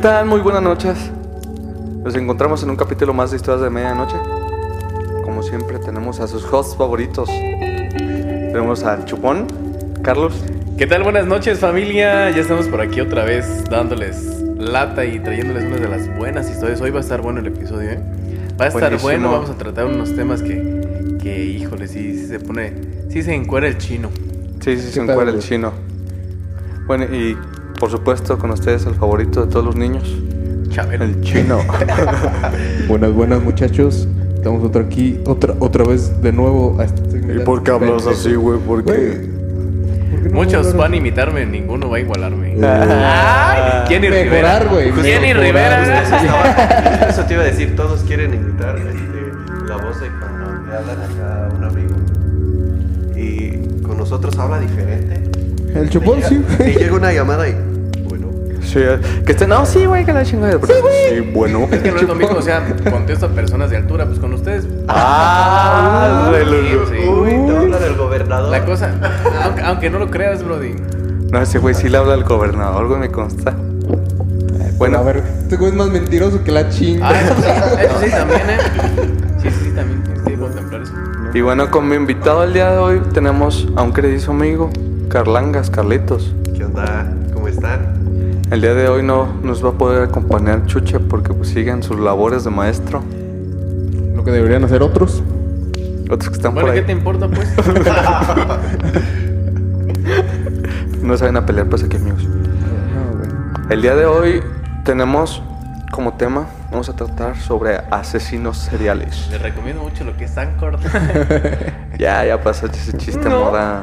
tal? Muy buenas noches. Nos encontramos en un capítulo más de Historias de Medianoche. Como siempre, tenemos a sus hosts favoritos. Tenemos al Chupón, Carlos. ¿Qué tal? Buenas noches familia. Ya estamos por aquí otra vez dándoles lata y trayéndoles una de las buenas historias. Hoy va a estar bueno el episodio, ¿eh? Va a estar Buenísimo. bueno. Vamos a tratar unos temas que, que híjole, sí, sí se pone, sí se encuera el chino. Sí, sí, se encuentra el chino. Bueno, y por supuesto con ustedes el favorito de todos los niños, Chabelo. el chino. Buenas, buenas muchachos. Estamos otra aquí, otra, otra vez de nuevo a este ¿Y por qué hablas así, güey? ¿Por qué? Güey, ¿por qué no Muchos van a imitarme, ninguno va a igualarme. Ah. Ay, Jenny Mejorar, Rivera. güey, Jenny mejorar. Rivera. Eso, estaba- eso te iba a decir, todos quieren imitar este, la voz de cuando le hablan acá a un amigo. Y con nosotros habla diferente. El chupón, Y sí. Y llega una llamada y, Sí, eh, que estén, no, sí, güey, que la chingada. Sí, bueno. Es que no es lo mismo, o sea, contesto a personas de altura, pues con ustedes. Ah, de los- Sí. uy, te habla del gobernador. La cosa, aunque, aunque no lo creas, Brody. No, ese güey sí le habla al gobernador, güey, me consta. Bueno, Bueno, a ver, este güey es más mentiroso que la chinga. Ah, eso sí, eso sí también, ¿eh? Sí, sí, sí, también tienes que contemplar eso. Y bueno, como invitado el día de hoy tenemos a un querido amigo, Carlangas, Carlitos. ¿Qué onda? ¿Cómo están? El día de hoy no nos va a poder acompañar Chuche porque pues, siguen sus labores de maestro. Lo que deberían hacer otros. Otros que están Bueno, por ¿qué te importa, pues? no saben a pelear, pues aquí amigos. Güey. El día de hoy tenemos como tema, vamos a tratar sobre asesinos seriales. Les recomiendo mucho lo que es Anchor. Ya, ya pasó ese chiste No. moda.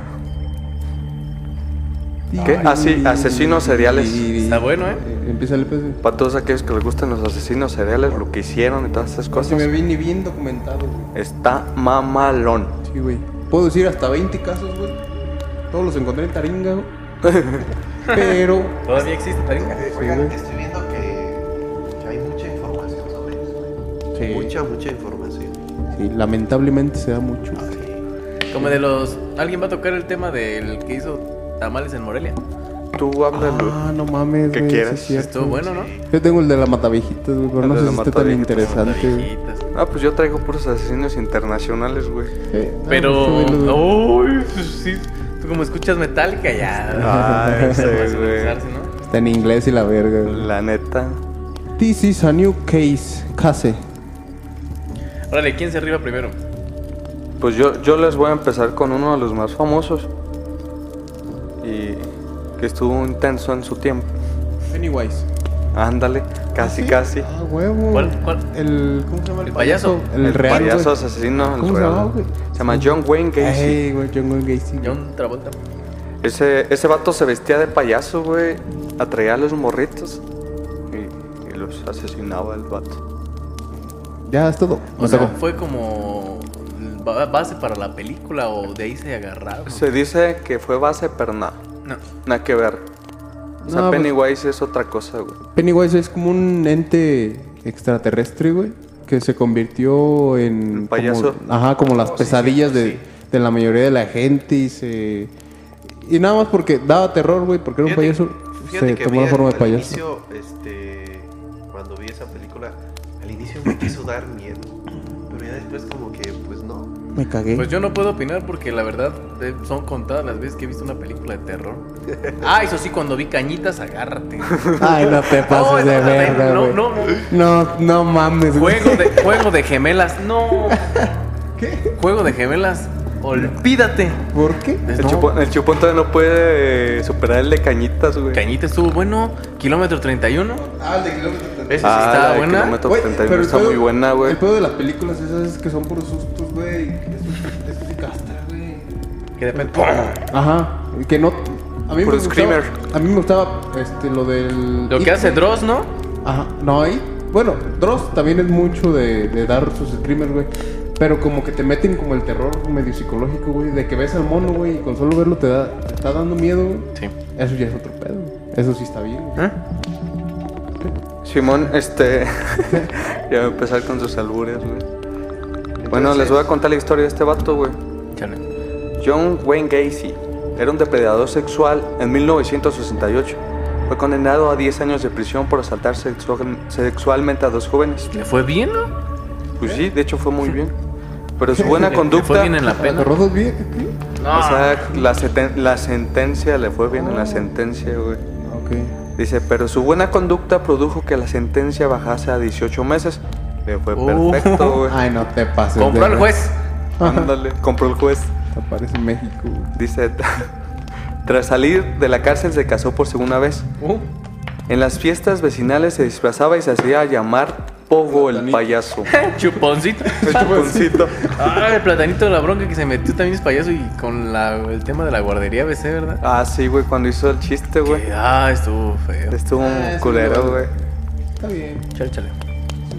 ¿Qué? Ah, sí, asesinos seriales. Está bueno, ¿eh? Empieza el pues. Para todos aquellos que les gustan los asesinos seriales, lo que hicieron y todas esas Se cosas, me viene bien documentado, güey. está mamalón. Sí, güey. Puedo decir hasta 20 casos, güey. Todos los encontré en Taringa, güey. Pero. Todavía existe Taringa. Oigan, güey. estoy viendo que, que hay mucha información sobre eso. Sí. Mucha, mucha información. Sí, lamentablemente se da mucho. Como de los. Alguien va a tocar el tema del que hizo tamales en Morelia. Tú háblalo. Ah, no mames, ¿Qué güey, quieres? Estuvo bueno, ¿no? Yo tengo el de la Mataviejitas, güey, pero El no de sé la si esté tan interesante, güey. Ah, pues yo traigo puros asesinos internacionales, güey. Eh, ah, Pero. pues, súbelo, güey. Uy, pues sí. Tú como escuchas Metallica ya. Ay, sí, Para güey. ¿no? Está en inglés y la verga, güey. La neta. This is a new case. Case. Órale, ¿quién se arriba primero? Pues yo, yo les voy a empezar con uno de los más famosos. Que estuvo intenso en su tiempo. Pennywise. Ándale, casi, ¿Sí? casi. Ah, huevo. ¿Cuál? ¿Cuál? El. ¿Cómo se llama el, ¿El payaso? El, real. payaso güey. asesino. el ¿Cómo se real. llamaba, güey? Se llama John Wayne Gacy. Ey, güey, John Wayne Gacy. John Travolta. Ese, ese vato se vestía de payaso, güey. Atraía a los morritos. Y, y los asesinaba el vato. Ya es todo. O sea, fue como ba- base para la película o de ahí se agarraron. Se dice que fue base, pero nada. No. Nada que ver. O sea, No, pues- Pennywise es otra cosa, güey. Pennywise es como un ente extraterrestre, güey, que se convirtió en... ¿Un payaso? como- ajá, como las pesadillas de, de la mayoría de la gente y se... Y nada más porque daba terror, güey, porque era un Fíjate- payaso, fíjate se que tomó la forma de al payaso. inicio, este, cuando vi esa película, al inicio me quiso dar miedo. Pero ya después como que. Me cagué. Pues yo no puedo opinar porque la verdad eh, son contadas las veces que he visto una película de terror. Ah, eso sí, cuando vi cañitas, agárrate. Ay, no te pases No, de no, verga, no, güey. no, no. No, no mames, güey. Juego de, juego de gemelas, no. ¿Qué? Juego de gemelas, olvídate. ¿Por qué? El, No. chupón, el chupón todavía no puede eh, superar el de cañitas, güey. Cañita estuvo bueno, kilómetro 31. Ah, el de kilómetro Sí Ah, la de buena. kilómetro Güey, 31 pero el está pedo- muy buena, güey. El pedo de las películas esas es que son puros sustos, güey. Eso, eso sí castra, güey. Que de repente, ¡pum! Ajá. y Que no. A mí Puro me gustaba, screamer. A mí me gustaba este, lo del. Lo que hace Dross, ¿no? Ajá. No, ahí. Bueno, Dross también es mucho de, de dar sus screamers, güey. Pero como que te meten como el terror medio psicológico, güey. De que ves al mono, güey, y con solo verlo te, da, te está dando miedo, güey. Sí. Eso ya es otro pedo. güey. Eso sí está bien. güey. ¿Eh? Simón, este. ya va a empezar con sus albures, güey. Bueno, les voy a contar la historia de este vato, güey. John Wayne Gacy era un depredador sexual en 1968. Fue condenado a 10 años de prisión por asaltar sexual- sexualmente a dos jóvenes. ¿Le fue bien, no? Pues sí, de hecho fue muy bien. Pero su buena Le- le conducta. fue bien en la ¿A pena. rodos bien? No. O sea, la, la sentencia le fue bien en la sentencia, güey. Ok. Dice, pero su buena conducta produjo que la sentencia bajase a 18 meses. Le fue Uh. perfecto, güey. Ay, no te pases. Compró ver- juez. Ándale, compró el juez. Aparece en México, güey. Dice, tras salir de la cárcel se casó por segunda vez. Uh. En las fiestas vecinales se disfrazaba y se hacía llamar Pogo el payaso. Chuponcito. El chuponcito. Ah, el platanito de la bronca que se metió también es payaso y con la, el tema de la guardería BC, ¿verdad? Ah, sí, güey, cuando hizo el chiste, güey. Ah, estuvo feo. Estuvo Ah, sí, culero, güey. Está bien. Chale, chale.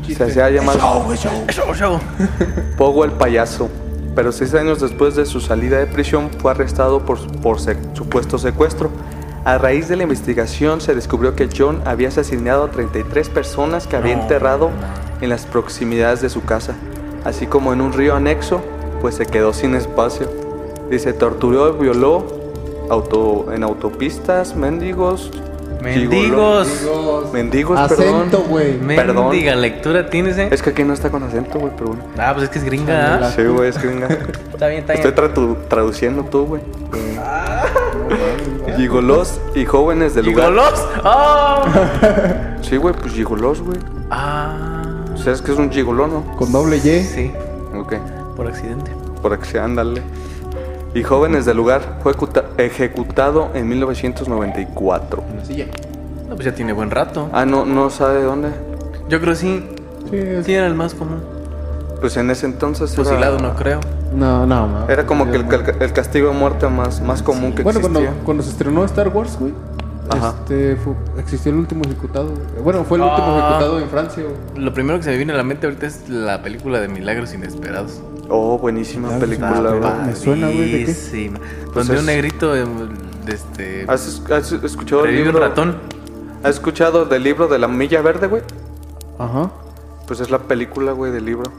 Un Se hacía llamar Show, show. Pogo el payaso. Pero seis años después de su salida de prisión fue arrestado por, por sec- supuesto secuestro. A raíz de la investigación se descubrió que John había asesinado a 33 personas que había enterrado en las proximidades de su casa, así como en un río anexo, pues se quedó sin espacio. Dice, torturó y violó auto, en autopistas, mendigos, Mendigos. gigolo- mendigos, perdón. Acento, güey. Perdón. Mendiga lectura tienes, ¿eh? Es que aquí no está con acento, güey, pero bueno. Ah, pues es que es gringa, ¿ah? Sí, güey, es gringa. Está bien, está Estoy bien. tratu- traduciendo tú, güey. Gigolos y jóvenes del lugar. ¿Gigolos? ¡Oh! Sí, güey, pues gigolos, güey. Ah. ¿Sabes qué es un gigoló, no? Con doble Y. Sí, Ok, por accidente. por aquí ándale. Y jóvenes del lugar fue ejecuta- ejecutado en 1994. En la silla. No, pues ya tiene buen rato. Ah, no, no sabe dónde. Yo creo que sí. Sí, es- Sí, era el más común. Pues en ese entonces era- Fusilado, no creo. No, no, no. Era como que el, el- el castigo de muerte más, más común que Bueno, cuando, existía. cuando se estrenó Star Wars, güey, Ajá. este, fu- existió el último ejecutado. Bueno, fue el último Ah. ejecutado en Francia, güey. Lo primero que se me viene a la mente ahorita es la película de Milagros Inesperados. Oh, buenísima Claro, película, güey. Me suena, güey, ¿de qué? Pues Donde es- un negrito em, de este ¿Has, es- has escuchado el libro? ratón. ¿Has escuchado del libro de la milla verde, güey? Ajá. Pues es la película, güey, del libro.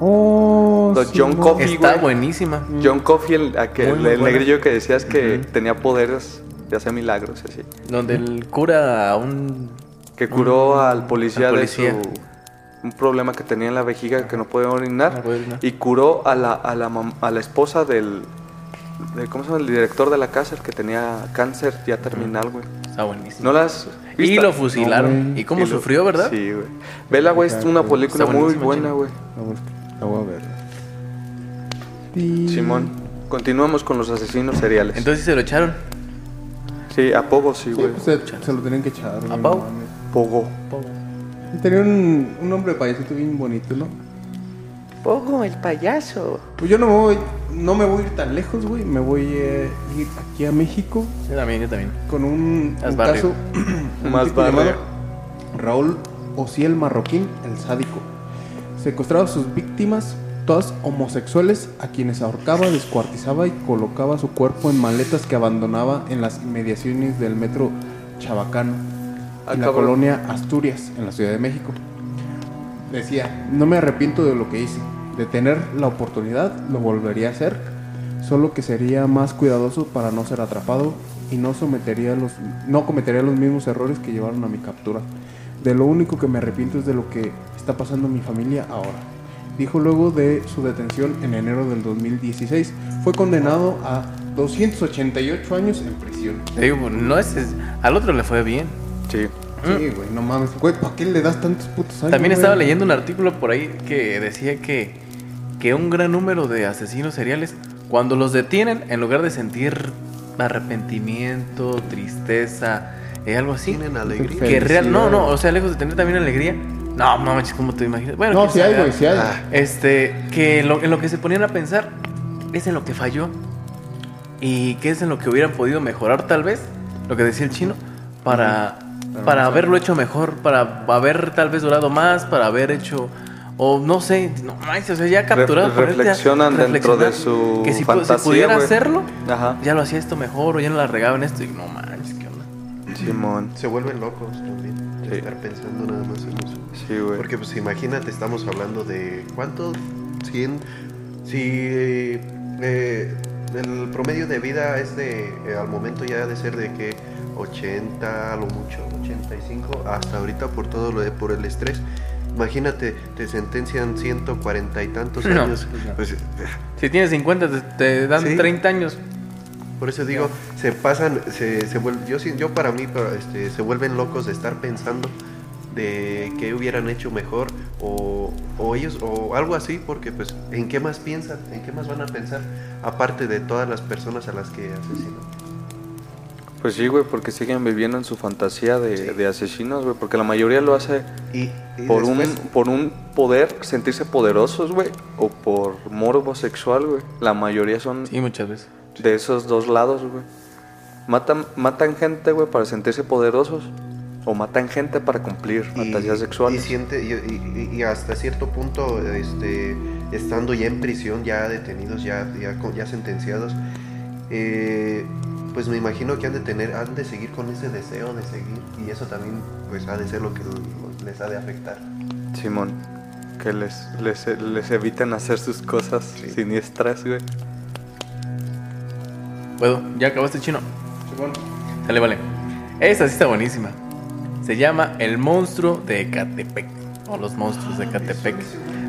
Oh, Los John no. Coffey. Está güey. buenísima. John Coffey, el, aquel- Muy, muy el negrillo que decías que tenía poderes de hacer milagros, y así. Donde él cura a un Que curó al policía, al policía. de su un problema que tenía en la vejiga que no podía orinar No podía orinar. y curó a la, a la, mam- a la esposa del de- ¿cómo se llama? el director de la casa el que tenía cáncer ya terminal, güey. Está buenísimo. ¿No las y lo fusilaron. No. ¿Y cómo Y lo- sufrió, verdad? Sí, güey. Vela, güey, es una película muy buena, güey. La voy, la voy a ver. Ti- Simón, continuamos con los asesinos seriales. Entonces se lo echaron. sí, a Pogo sí, güey. pues se, se lo tenían que echar. güey, Pau? no mames. Pogo. Y Tenía un, un nombre de payasito bien bonito, ¿no? Pogo, el payaso. Pues yo no me voy, no me voy a ir tan lejos, güey. Me voy a ir aquí a México Yo también, yo también. con un, Haz un barrio. caso un Más tipo barrio. llamado Raúl Ociel Marroquín, el sádico. Secuestraba a sus víctimas, todas homosexuales, a quienes ahorcaba, descuartizaba y colocaba su cuerpo en maletas que abandonaba en las inmediaciones del metro Chabacano, Ah, en la colonia Asturias, en la Ciudad de México. Decía, no me arrepiento de lo que hice. De tener la oportunidad, lo volvería a hacer. Solo que sería más cuidadoso para no ser atrapado y no, sometería los, no cometería los mismos errores que llevaron a mi captura. De lo único que me arrepiento es de lo que está pasando en mi familia ahora. Dijo luego de su detención en enero del 2016. Fue condenado a 288 años en prisión. Te digo, no es, es- al otro le fue bien. Sí. Sí, güey, no mames. Güey, ¿para qué le das tantos putos años? También güey? estaba leyendo un artículo por ahí que decía que, que un gran número de asesinos seriales, cuando los detienen, en lugar de sentir arrepentimiento, tristeza, eh, algo así, Tienen alegría. que real, no, no, o sea, lejos de tener también alegría, no, no manches, ¿cómo te imaginas? Bueno, No, sí hay, güey, sí hay. Ah, Este, que lo- en lo que se ponían a pensar es en lo que falló y que es en lo que hubieran podido mejorar tal vez, lo que decía el chino, para, Pero para no haberlo hecho mejor, para haber tal vez durado más, para haber hecho, o no sé, no manches, o sea, ya capturado. Re- reflexionan dentro de su Que si, si pudiera hacerlo, Ajá. ya lo hacía esto mejor, o ya no la regaba en esto, y no onda. Simón. se vuelven locos también. de Sí. Estar pensando nada más en eso. Sí, güey. Porque pues imagínate, estamos hablando de ¿cuántos? 100. Si eh, el promedio de vida es de, eh, al momento ya de ser de que 80, a lo mucho, 85, hasta ahorita por todo lo de, por el estrés. Imagínate, te sentencian 140 y tantos No, años. pues no. Pues, Si tienes 50, te, te dan Sí. 30 años. Por eso digo, se pasan, se, se vuelven, yo, yo para mí, este, se vuelven locos de estar pensando de qué hubieran hecho mejor o, o ellos o algo así, porque pues, ¿en qué más piensan? ¿En qué más van a pensar? Aparte de todas las personas a las que asesinan. Pues sí, güey, porque siguen viviendo en su fantasía de, de asesinos, güey. Porque la mayoría lo hace Y, y por un, por un poder, sentirse poderosos, güey. O por morbo sexual, güey. La mayoría son Sí, muchas veces. De esos dos lados, güey. Matan, matan gente, güey, para sentirse poderosos. O matan gente para cumplir fantasías sexuales. Y, siente, y, y- y hasta cierto punto, este, estando ya en prisión, ya detenidos, ya, ya, sentenciados, eh, pues me imagino que han de tener, han de seguir con ese deseo de seguir. Y eso también, pues, ha de ser lo que les ha de afectar. Simón. Que les, les, les eviten hacer sus cosas Sí. siniestras, güey. ¿Puedo? ¿Ya acabaste, chino? Sale, vale. Esta sí está buenísima. Se llama El monstruo de Ecatepec. O los monstruos de Ecatepec.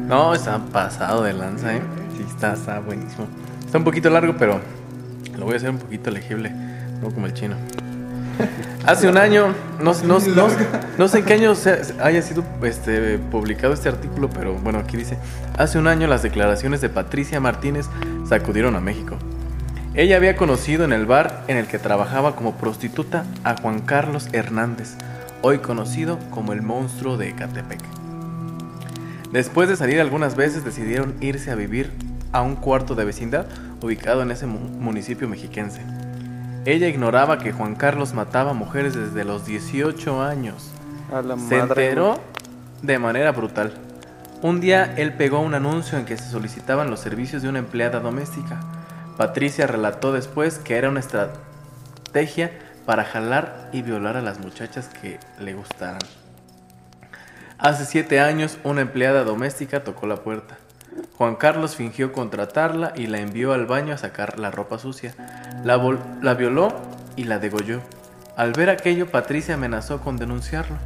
No, está pasado de lanza, ¿eh? Sí, está, está buenísimo. Está un poquito largo, pero lo voy a hacer un poquito legible. No como el chino. Hace un año, no, sé- no, no, no sé en qué año se- haya sido este, publicado este artículo, pero bueno, aquí dice, hace un año las declaraciones de Patricia Martínez sacudieron a México. Ella había conocido en el bar en el que trabajaba como prostituta a Juan Carlos Hernández, hoy conocido como el monstruo de Ecatepec. Después de salir algunas veces decidieron irse a vivir a un cuarto de vecindad ubicado en ese mu- municipio mexiquense. Ella ignoraba que Juan Carlos mataba mujeres desde los 18 años. A la Se madre, enteró güey. de manera brutal. Un día él pegó un anuncio en que se solicitaban los servicios de una empleada doméstica. Patricia relató después que era una estrategia para jalar y violar a las muchachas que le gustaran. Hace siete años una empleada doméstica tocó la puerta. Juan Carlos fingió contratarla y la envió al baño a sacar la ropa sucia. La, la violó y la degolló. Al ver aquello, Patricia amenazó con denunciarlo.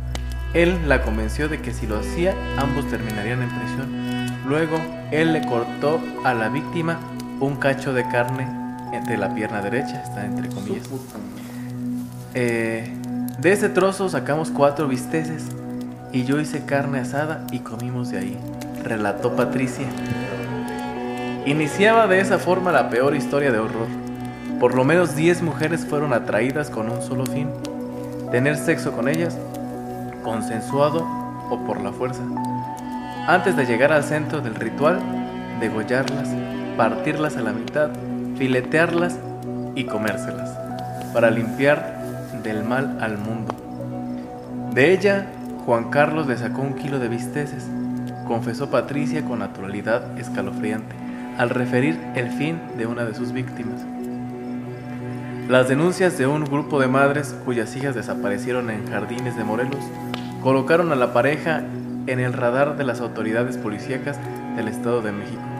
Él la convenció de que si lo hacía, ambos terminarían en prisión. Luego, él le cortó a la víctima un cacho de carne de la pierna derecha, está entre comillas. Eh, de ese trozo sacamos cuatro bisteces y yo hice carne asada y comimos de ahí, relató Patricia. Iniciaba de esa forma la peor historia de horror. Por lo menos 10 mujeres fueron atraídas con un solo fin, tener sexo con ellas, consensuado o por la fuerza. Antes de llegar al centro del ritual, degollarlas, partirlas a la mitad, filetearlas y comérselas, para limpiar del mal al mundo. De ella, Juan Carlos le sacó un kilo de bisteces, confesó Patricia con naturalidad escalofriante, al referir el fin de una de sus víctimas. Las denuncias de un grupo de madres cuyas hijas desaparecieron en jardines de Morelos colocaron a la pareja en el radar de las autoridades policíacas del Estado de México.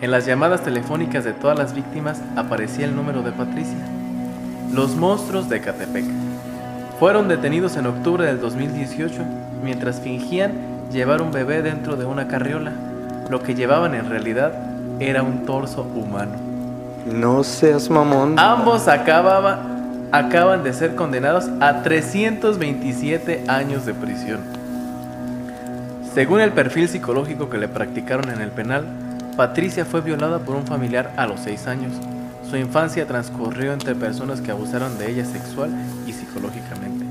En las llamadas telefónicas de todas las víctimas aparecía el número de Patricia. Los monstruos de Catepec. Fueron detenidos en octubre del 2018 mientras fingían llevar un bebé dentro de una carriola. Lo que llevaban en realidad era un torso humano. No seas mamón. Ambos acababa- acaban de ser condenados a 327 años de prisión. Según el perfil psicológico que le practicaron en el penal, Patricia fue violada por un familiar a los 6 años. Su infancia transcurrió entre personas que abusaron de ella sexual y psicológicamente.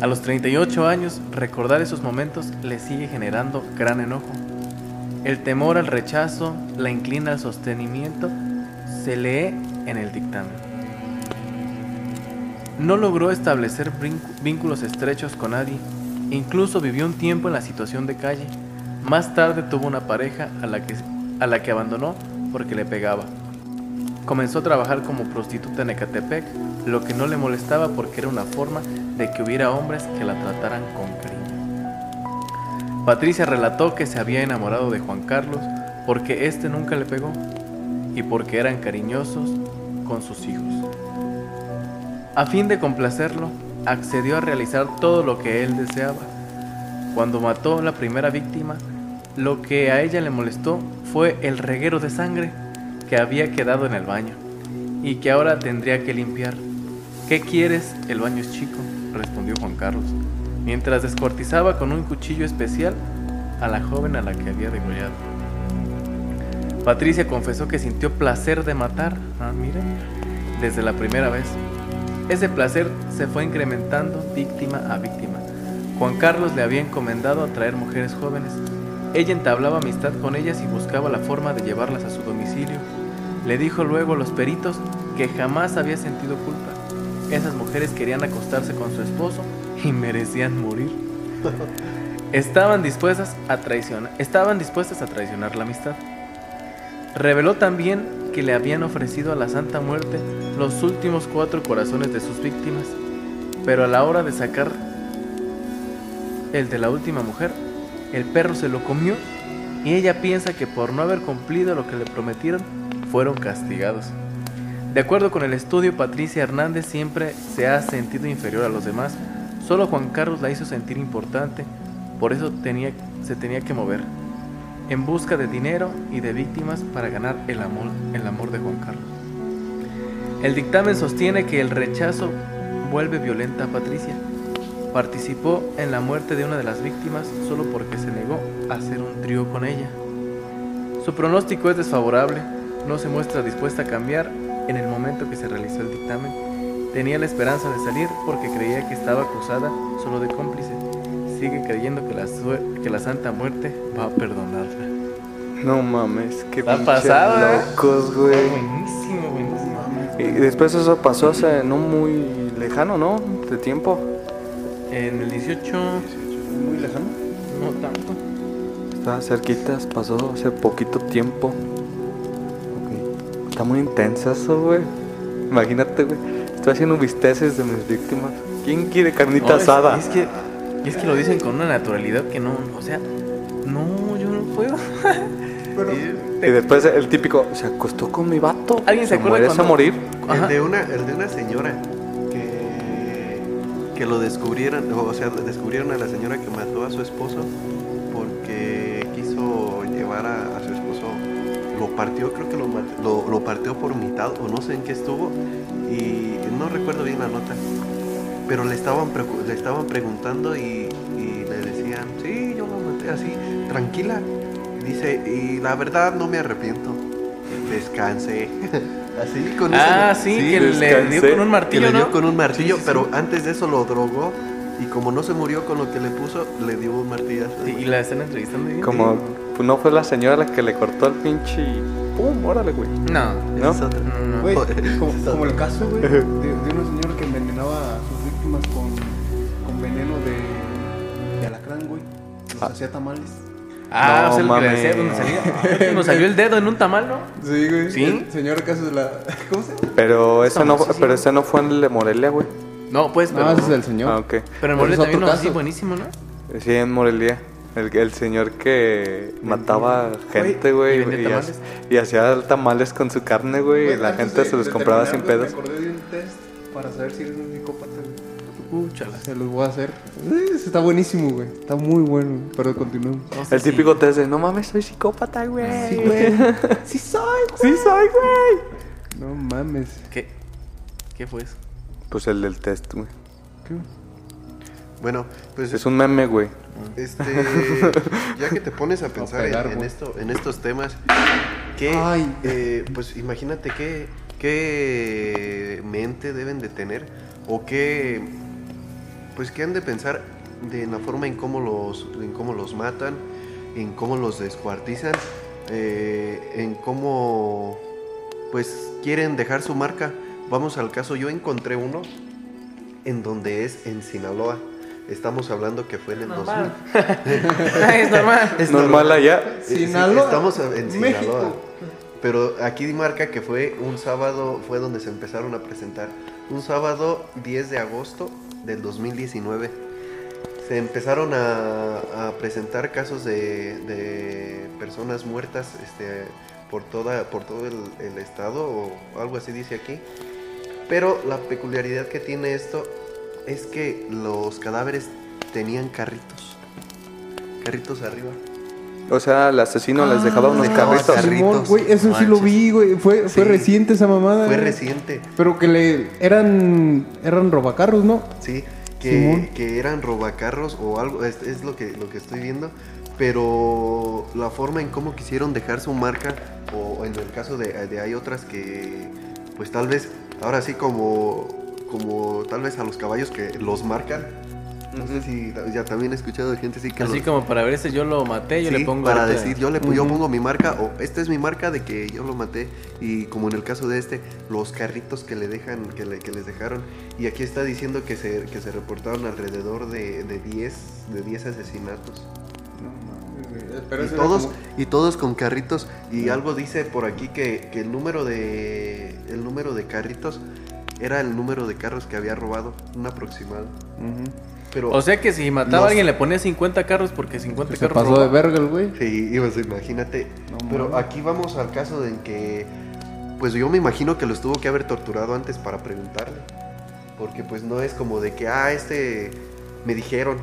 A los 38 años, recordar esos momentos le sigue generando gran enojo. El temor al rechazo la inclina al sostenimiento, se lee en el dictamen. No logró establecer vínculos estrechos con nadie, incluso vivió un tiempo en la situación de calle. Más tarde tuvo una pareja a la que, a la que abandonó porque le pegaba. Comenzó a trabajar como prostituta en Ecatepec, lo que no le molestaba porque era una forma de que hubiera hombres que la trataran con cariño. Patricia relató que se había enamorado de Juan Carlos porque éste nunca le pegó y porque eran cariñosos con sus hijos. A fin de complacerlo, accedió a realizar todo lo que él deseaba. Cuando mató a la primera víctima, lo que a ella le molestó fue el reguero de sangre que había quedado en el baño y que ahora tendría que limpiar. ¿Qué quieres? El baño es chico, respondió Juan Carlos, mientras descuartizaba con un cuchillo especial a la joven a la que había degollado. Patricia confesó que sintió placer de matar, ah, desde la primera vez. Ese placer se fue incrementando víctima a víctima. Juan Carlos le había encomendado atraer mujeres jóvenes. Ella entablaba amistad con ellas y buscaba la forma de llevarlas a su domicilio. Le dijo luego a los peritos que jamás había sentido culpa. Esas mujeres querían acostarse con su esposo y merecían morir. Estaban dispuestas a traicionar, estaban dispuestas a traicionar la amistad. Reveló también que le habían ofrecido a la Santa Muerte los últimos cuatro corazones de sus víctimas, pero a la hora de sacar el de la última mujer, el perro se lo comió y ella piensa que por no haber cumplido lo que le prometieron, fueron castigados. De acuerdo con el estudio, Patricia Hernández siempre se ha sentido inferior a los demás. Solo Juan Carlos la hizo sentir importante, por eso tenía, se tenía que mover, en busca de dinero y de víctimas para ganar el amor, el amor de Juan Carlos. El dictamen sostiene que el rechazo vuelve violenta a Patricia. Participó en la muerte de una de las víctimas solo porque se negó a hacer un trío con ella. Su pronóstico es desfavorable, no se muestra dispuesta a cambiar en el momento que se realizó el dictamen. Tenía la esperanza de salir porque creía que estaba acusada solo de cómplice. Sigue creyendo que la, que la Santa Muerte va a perdonarla. No mames, qué pasado, ¿eh? locos, güey. Buenísimo, buenísimo. Y después eso pasó hace no muy lejano, ¿no? De tiempo. En el 18, Muy lejano. no tanto. Estaba cerquitas, pasó hace poquito tiempo. Está muy intenso eso, güey. Imagínate, güey. Estoy haciendo bisteces de mis víctimas. ¿Quién quiere carnita No, es- asada? Es, que, y es que lo dicen con una naturalidad que no, o sea, no, yo no puedo. Y después el típico, se acostó con mi vato. ¿Alguien se acuerda mueres a cuando- morir? Ajá. El de una, el de una señora que, que lo descubrieron, o sea, descubrieron a la señora que mató a su esposo porque quiso llevar a, su esposo, lo partió, creo que lo, lo, lo partió por mitad o no sé en qué estuvo y no recuerdo bien la nota, pero le estaban, le estaban preguntando y, y le decían, sí, yo lo maté así, tranquila. Dice, y la verdad no me arrepiento. Descanse. Así, con Ah, ese- sí, que le descansé. dio con un que martillo, le dio ¿no? con un martillo, Sí, sí, pero sí. antes de eso lo drogó y como no se murió con lo que le puso, le dio un martillazo. Sí, y la están entrevistando. Como, pues no fue la señora la que le cortó el pinche y ¡pum! Órale, güey. No, ¿no? es otro. no, no. Güey, como, como el caso, güey, de, de una señora que envenenaba a sus víctimas con, con veneno de, de alacrán, güey. Los Ah. hacía tamales. Ah, No o sea, lo que le mames. decía, donde salía. Nos salió el dedo en un tamal, ¿no? Sí, güey. ¿Sí? El señor caso de la. ¿Cómo se llama? Pero ese no, pero ese no fue en el de Morelia, güey. No, pues, pero. No, ese es el señor. Ah, ok. Pero en Morelia también no, así buenísimo, ¿no? Sí, en Morelia. El, el señor que mataba gente, güey. Y, y hacía tamales con su carne, güey. y la gente de- se los compraba sin pedos. Me acordé de un test para saber si eres un psicópata, güey. Úchala. Se los voy a hacer. Está buenísimo, güey. Está muy bueno. Pero continuemos. No sé El si- típico test de, no mames, soy psicópata, güey. Sí, güey. Sí soy, Sí soy, güey. No mames. ¿Qué? ¿Qué fue eso? Pues el del test, güey. ¿Qué? Bueno, pues Es un meme, güey. este, ya que te pones a pensar en- pegar, en, güey. esto, en estos temas, que, Ay. eh, pues imagínate qué, qué mente deben de tener o qué, pues qué han de pensar de la forma en cómo los, en cómo los matan, en cómo los descuartizan, eh, en cómo, pues quieren dejar su marca. Vamos al caso, yo encontré uno en donde es en Sinaloa. Estamos hablando que fue en el 2000. Normal. es normal. Es normal allá. Sinaloa. estamos en Sinaloa. México. Pero aquí marca que fue un sábado, fue donde se empezaron a presentar. Un sábado 10 de agosto del 2019. Se empezaron a, presentar casos de, personas muertas este, por, toda, por todo el estado, o algo así dice aquí. Pero la peculiaridad que tiene esto es que los cadáveres tenían carritos. Carritos arriba. O sea, el asesino les dejaba unos dejaba carritos. carritos. Simón, güey, eso sí lo vi, güey. Fue, fue reciente esa mamada. Fue güey. reciente. Pero que le eran eran robacarros, ¿no? Sí, que, que eran robacarros o algo, es, es lo, que, lo que estoy viendo, pero la forma en cómo quisieron dejar su marca, o en el caso de, de hay otras que, pues tal vez, ahora sí como, como tal vez a los caballos que los marcan, no sé si ya también he escuchado de gente así que Así como para ver si yo lo maté, yo Sí, le pongo. para decir yo le yo pongo mi marca o esta es mi marca de que yo lo maté y como en el caso de este los carritos que le dejan que, le- que les dejaron y aquí está diciendo que se, que se reportaron alrededor de, de 10 de 10 asesinatos Pero y todos como- y todos con carritos y algo dice por aquí que, que el número de el número de carritos era el número de carros que había robado un aproximado Ujú. Pero O sea que si mataba Los- a alguien le ponía 50 carros porque 50 Se carros. pasó de verga el güey. Sí, pues imagínate. No Pero aquí vamos al caso de que, pues yo me imagino que los tuvo que haber torturado antes para preguntarle. Porque pues no es como de que, ah, este, me dijeron,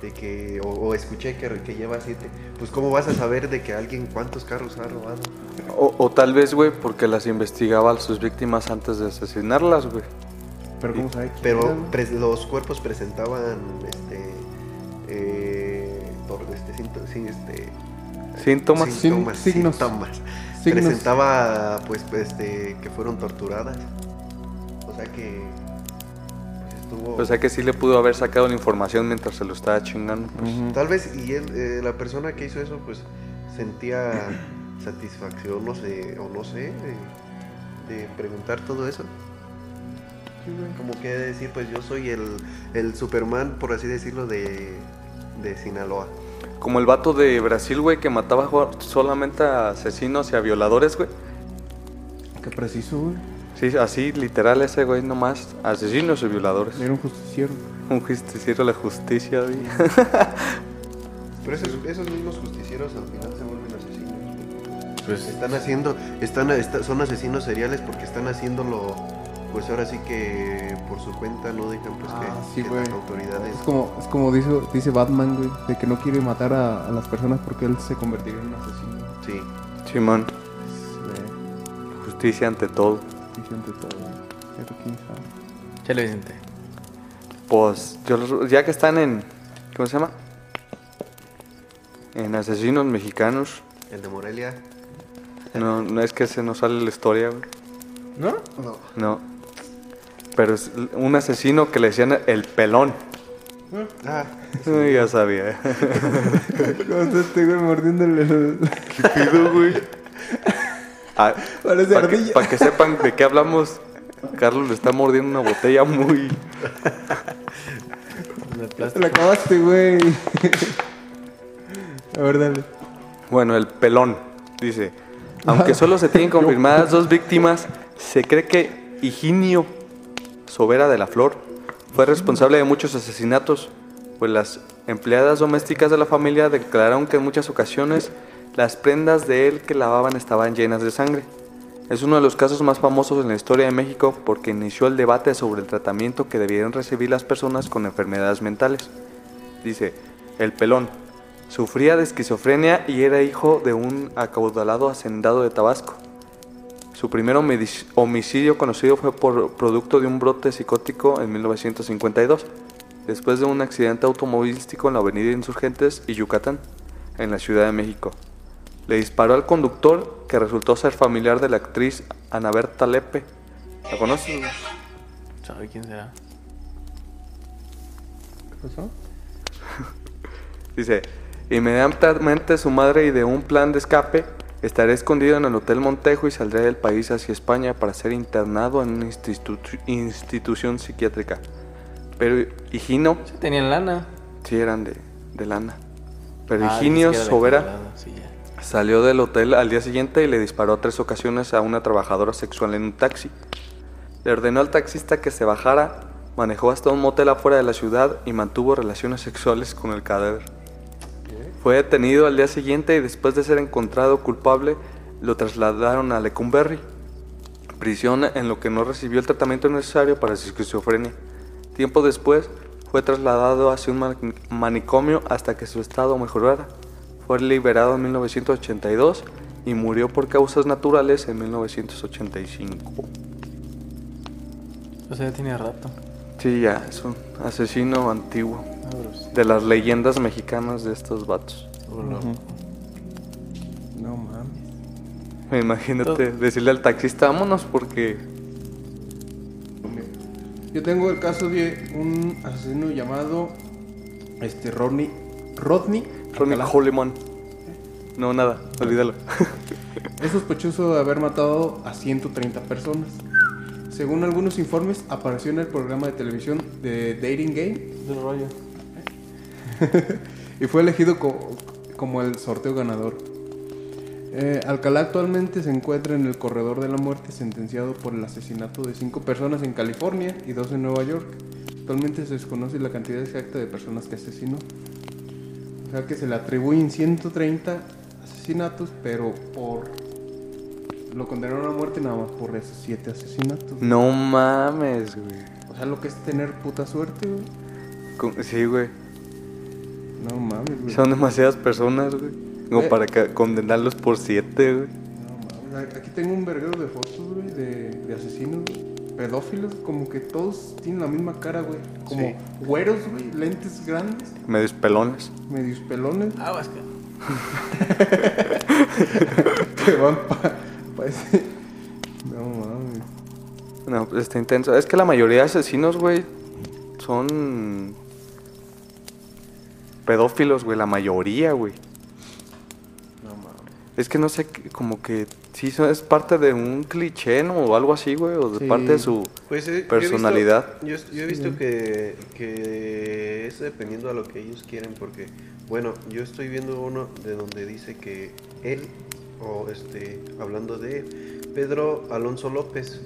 de que, o, o escuché que, que lleva siete. Pues cómo vas a saber de que alguien cuántos carros ha robado. O, o tal vez, güey, porque las investigaba a sus víctimas antes de asesinarlas, güey. Pero cómo sabe quién Pero los cuerpos presentaban, este, eh, tor- este, sí, este, Síntomas. Sí. síntomas, Sin- signos. síntomas. Signos. Presentaba, pues, pues, este, que fueron torturadas. O sea que pues, estuvo. O sea que sí le pudo haber sacado la información mientras se lo estaba chingando. pues. Ujú. Tal vez, y él, eh, la persona que hizo eso, pues, sentía satisfacción, no sé, o no sé, de, de preguntar todo eso. Como que decir, pues, yo soy el, el Superman, por así decirlo, de, de Sinaloa. Como el vato de Brasil, güey, que mataba solamente a asesinos y a violadores, güey. Qué preciso, güey. Sí, así, literal, ese güey nomás. Asesinos y violadores. Era un justiciero. Un justiciero de la justicia, güey. Pero esos, esos mismos justicieros al final se vuelven asesinos. güey. Pues Están haciendo, están, está- son asesinos seriales porque están haciéndolo, pues ahora sí que por su cuenta no dejan pues Ah, que, sí, que güey. las autoridades. Es como, es como dice, dice Batman, güey, de que no quiere matar a, a las personas porque él se convertiría en un asesino. Sí. Simón, Sí, justicia ante todo. justicia ante todo, güey. Pero quién sabe. Chale Vicente. Pues, yo los- ya que están en. ¿Cómo se llama? En asesinos mexicanos. El de Morelia. No, no es que se nos sale la historia, güey. ¿No? No. No. Pero es un asesino que le decían el pelón. Ah, Ay, ya sabía. ¿Cómo está este güey mordiéndole el... ¿Qué pido, güey? Ah, Parece Para que, sepan de qué hablamos, Carlos le está mordiendo una botella muy. Te la acabaste, güey. A ver, dale. Bueno, el pelón dice, aunque solo se tienen confirmadas dos víctimas, se cree que Higinio Sobera de la Flor fue responsable de muchos asesinatos, pues las empleadas domésticas de la familia declararon que en muchas ocasiones las prendas de él que lavaban estaban llenas de sangre. Es uno de los casos más famosos en la historia de México porque inició el debate sobre el tratamiento que debieran recibir las personas con enfermedades mentales. Dice, el pelón, Sufría de esquizofrenia y era hijo de un acaudalado hacendado de Tabasco. Su primer homicidio conocido fue por producto de un brote psicótico en 1952, después de un accidente automovilístico en la avenida Insurgentes y Yucatán, en la Ciudad de México. Le disparó al conductor, que resultó ser familiar de la actriz Ana Berta Lepe. ¿La conoces? ¿Sabe quién será? ¿Qué pasó? Dice, inmediatamente su madre y de un plan de escape, estaré escondido en el Hotel Montejo y saldré del país hacia España para ser internado en una institu- institución psiquiátrica. Pero Higino, Sí, tenían lana. sí eran de, de lana. Pero Ah, Higinio Sobera sí, salió del hotel al día siguiente y le disparó tres ocasiones a una trabajadora sexual en un taxi. Le ordenó al taxista que se bajara, manejó hasta un motel afuera de la ciudad y mantuvo relaciones sexuales con el cadáver. Fue detenido al día siguiente y después de ser encontrado culpable lo trasladaron a Lecumberri, prisión en lo que no recibió el tratamiento necesario para su esquizofrenia. Tiempo después fue trasladado hacia un mani- manicomio hasta que su estado mejorara. Fue liberado en 1982 y murió por causas naturales en 1985. O sea, ya tenía rato. Sí, ya, es un asesino antiguo. Ah. De las leyendas mexicanas de estos vatos. Puro loco. No mames. Imagínate decirle al taxista, vámonos porque... Yo tengo el caso de un asesino llamado este Rodney Rodney Alcalá. Coleman. No, nada, olvídalo. Es sospechoso de haber matado a 130 personas. Según algunos informes, apareció en el programa de televisión de Dating Game Del rollo. y fue elegido co- como el sorteo ganador. Eh, Alcalá actualmente se encuentra en el corredor de la muerte sentenciado por el asesinato de cinco personas en California y dos en Nueva York. Actualmente se desconoce la cantidad exacta de personas que asesinó. O sea que se le atribuyen 130 asesinatos, pero por lo condenaron a muerte nada más por esos siete asesinatos. No mames, güey. O sea, lo que es tener puta suerte, güey. Sí, güey. No mames, güey. Son demasiadas personas, güey. Como Eh. para condenarlos por siete, güey. No mames, aquí tengo un verguero de fotos, güey, de, de asesinos, pedófilos, como que todos tienen la misma cara, güey. Como Sí. güeros, güey, lentes grandes, Medios pelones. medios pelones, Ah, que. que van pa, pa ese... No mames. No, pues está intenso. Es que la mayoría de asesinos, güey, son pedófilos, güey. La mayoría, güey. No mames. Es que no sé, como que sí es parte de un cliché, ¿no? O algo así, güey. O de Sí. parte de su Pues eh, yo he visto- personalidad. Yo, yo he visto que, que es dependiendo a lo que ellos quieren, porque, bueno, yo estoy viendo uno de donde dice que él, o este, hablando de Pedro Alonso López,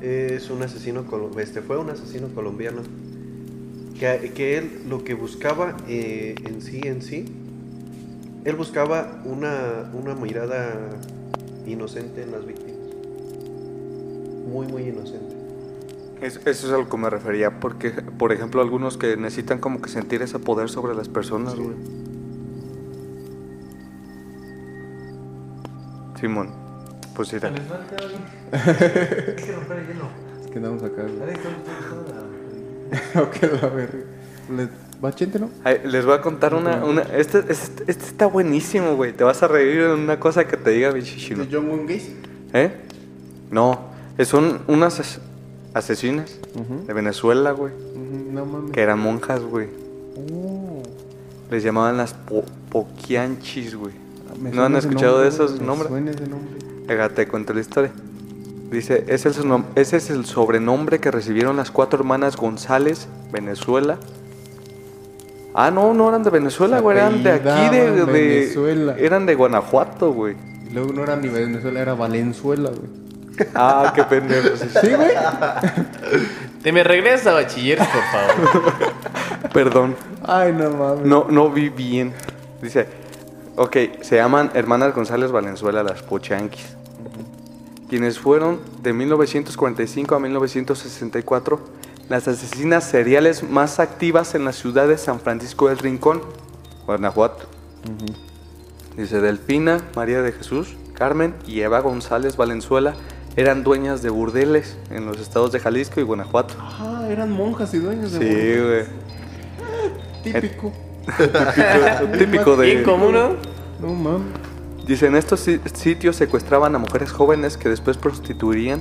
es un asesino, este, fue un asesino colombiano, que, que él lo que buscaba eh, en sí, en sí, él buscaba una, una mirada inocente en las víctimas. Muy, muy inocente. Es- eso es a lo que me refería. Porque, por ejemplo, algunos que necesitan como que sentir ese poder sobre las personas, güey. Simón, pues mira. Es que andamos acá, güey. ok, la verga. Le- ¿Va Chente, no? Ay, les voy a contar una... una este, este, este está buenísimo, güey. Te vas a reír en una cosa que te diga mi chichino. De John Wayne. ¿Eh? No, es- son unas as- asesinas de Venezuela, güey. Ujú, No mames. Que eran monjas, güey. Oh. Les llamaban las po poquianchis, güey. Me ¿No han escuchado de nombre, esos güey, me nombres? Suena ese nombre. Venga, te cuento la historia. Dice, ese es, el nom- ese es el sobrenombre que recibieron las cuatro hermanas González, Venezuela, Ah, no, no eran de Venezuela, güey. Eran de aquí, de, Venezuela. Eran de Guanajuato, güey. Y luego no era ni Venezuela, era Valenzuela, güey. Ah, qué pendejo. sí, güey. Te me regresa a bachiller, por favor. Perdón. Ay, no mames. No, no vi bien. Dice, ok, se llaman Hermanas González Valenzuela las Pochanquis. Quienes fueron de 1945 a 1964 las asesinas seriales más activas en la ciudad de San Francisco del Rincón, Guanajuato. Dice, Delfina, María de Jesús, Carmen y Eva González Valenzuela eran dueñas de burdeles en los estados de Jalisco y Guanajuato. Ah, eran monjas y dueños de Sí, güey. Típico. Típico, típico de... Bien común, ¿no? No mames. Dice, en estos si- sitios secuestraban a mujeres jóvenes que después prostituirían.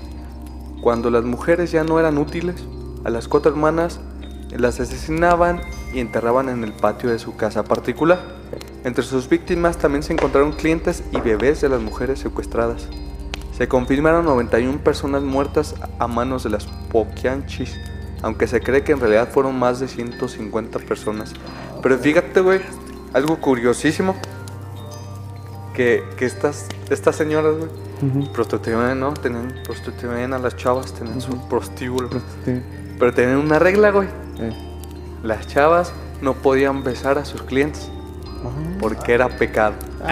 Cuando las mujeres ya no eran útiles, a las cuatro hermanas las asesinaban y enterraban en el patio de su casa particular. Entre sus víctimas también se encontraron clientes y bebés de las mujeres secuestradas. Se confirmaron 91 personas muertas a manos de las Poquianchis, aunque se cree que en realidad fueron más de 150 personas. Pero fíjate, güey, algo curiosísimo que, que estas, estas señoras, güey, prostituían, ¿no? Tenían, prostituían a las chavas, tenían su prostíbulo. Pero tenían una regla, güey. eh. Las chavas no podían besar a sus clientes porque era pecado.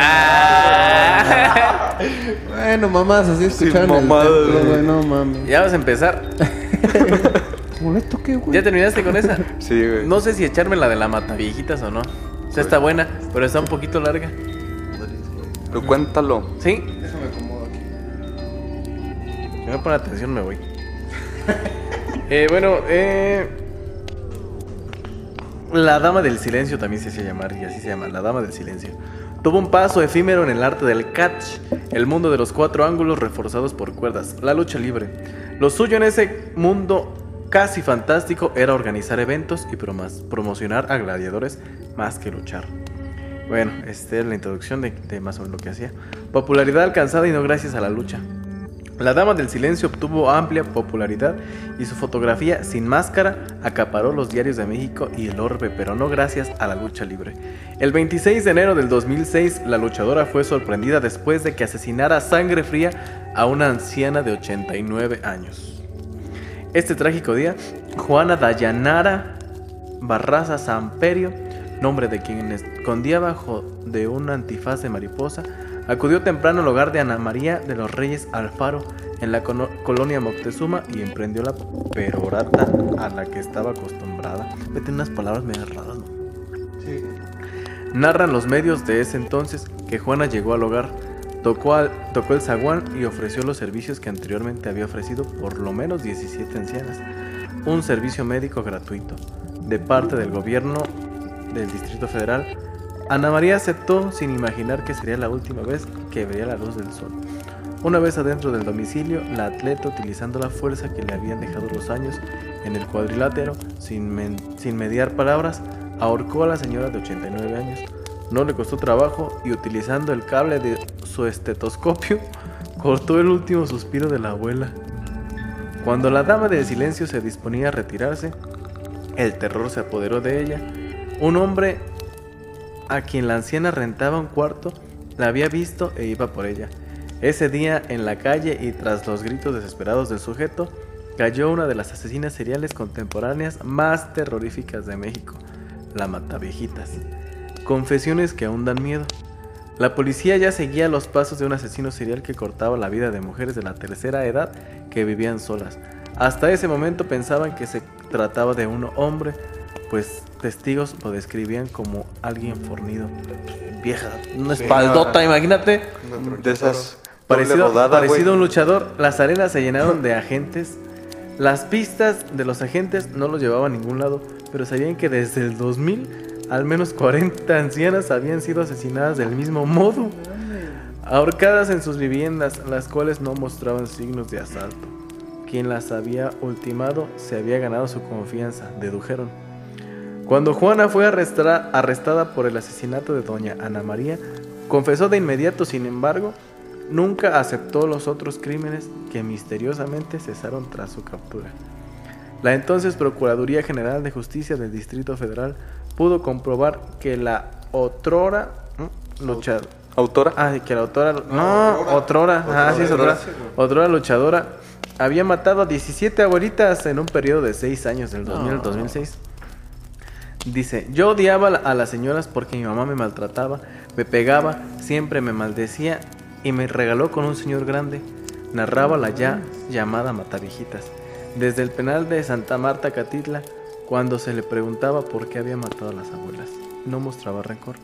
Bueno, mamás, así escucharon el mamadas, templo, güey. no mames. Ya vas a empezar. ¿Molesto qué, güey? ¿Ya terminaste con esa? Sí, güey. No sé si echarme la de la mataviejitas o no. O sea, está buena, pero está un poquito larga. Pero cuéntalo. ¿Sí? Déjame acomodo aquí. Si me pone atención, me voy. Eh, bueno, eh, La Dama del Silencio también se hacía llamar, y así se llama, La Dama del Silencio. Tuvo un paso efímero en el arte del catch, el mundo de los cuatro ángulos reforzados por cuerdas, la lucha libre. Lo suyo en ese mundo casi fantástico era organizar eventos y promas- promocionar a gladiadores más que luchar. Bueno, esta es la introducción de, de más o menos lo que hacía. Popularidad alcanzada y no gracias a la lucha. La Dama del Silencio obtuvo amplia popularidad y su fotografía sin máscara acaparó los diarios de México y el orbe, pero no gracias a la lucha libre. El 26 de enero del 2006, la luchadora fue sorprendida después de que asesinara sangre fría a una anciana de 89 años. Este trágico día, Juana Dayanara Barraza Samperio, nombre de quien escondía bajo de un antifaz de mariposa, acudió temprano al hogar de Ana María de los Reyes Alfaro en la colonia Moctezuma y emprendió la perorata a la que estaba acostumbrada. Mete unas palabras medio raras, ¿no? Narran los medios de ese entonces que Juana llegó al hogar, tocó, al- tocó el zaguán y ofreció los servicios que anteriormente había ofrecido por lo menos 17 ancianas. Un servicio médico gratuito de parte del gobierno del Distrito Federal. Ana María aceptó sin imaginar que sería la última vez que vería la luz del sol. Una vez adentro del domicilio, la atleta, utilizando la fuerza que le habían dejado los años en el cuadrilátero, sin, sin mediar palabras, ahorcó a la señora de 89 años. No le costó trabajo y utilizando el cable de su estetoscopio, cortó el último suspiro de la abuela. Cuando la dama del silencio se disponía a retirarse, el terror se apoderó de ella. Un hombre a quien la anciana rentaba un cuarto la había visto e iba por ella. Ese día en la calle y tras los gritos desesperados del sujeto, cayó una de las asesinas seriales contemporáneas más terroríficas de México, la Mataviejitas. Confesiones que aún dan miedo. La policía ya seguía los pasos de un asesino serial que cortaba la vida de mujeres de la tercera edad que vivían solas. Hasta ese momento pensaban que se trataba de un hombre, pues testigos lo describían como alguien fornido. Vieja, una espaldota, imagínate. De esas. Parecido, doble rodada, parecido a un luchador, las arenas se llenaron de agentes. Las pistas de los agentes no los llevaban a ningún lado, pero sabían que desde el 2000 al menos 40 ancianas habían sido asesinadas del mismo modo, ahorcadas en sus viviendas, las cuales no mostraban signos de asalto. Quien las había ultimado se había ganado su confianza, dedujeron. Cuando Juana fue arrestra- arrestada por el asesinato de doña Ana María, confesó de inmediato, sin embargo, nunca aceptó los otros crímenes que misteriosamente cesaron tras su captura. La entonces Procuraduría General de Justicia del Distrito Federal pudo comprobar que la otrora ¿no? lucha- Autora. Ah, que la autora. No, otrora. Ah, sí, es otrora. Otrora luchadora. Había matado a 17 abuelitas en un periodo de 6 años, del 2000 al 2006. Dice: Yo odiaba a la- a las señoras porque mi mamá me maltrataba, me pegaba, siempre me maldecía y me regaló con un señor grande. Narraba la ya llamada Matavijitas. Desde el penal de Santa Marta, Catitla, cuando se le preguntaba por qué había matado a las abuelas. No mostraba rencor.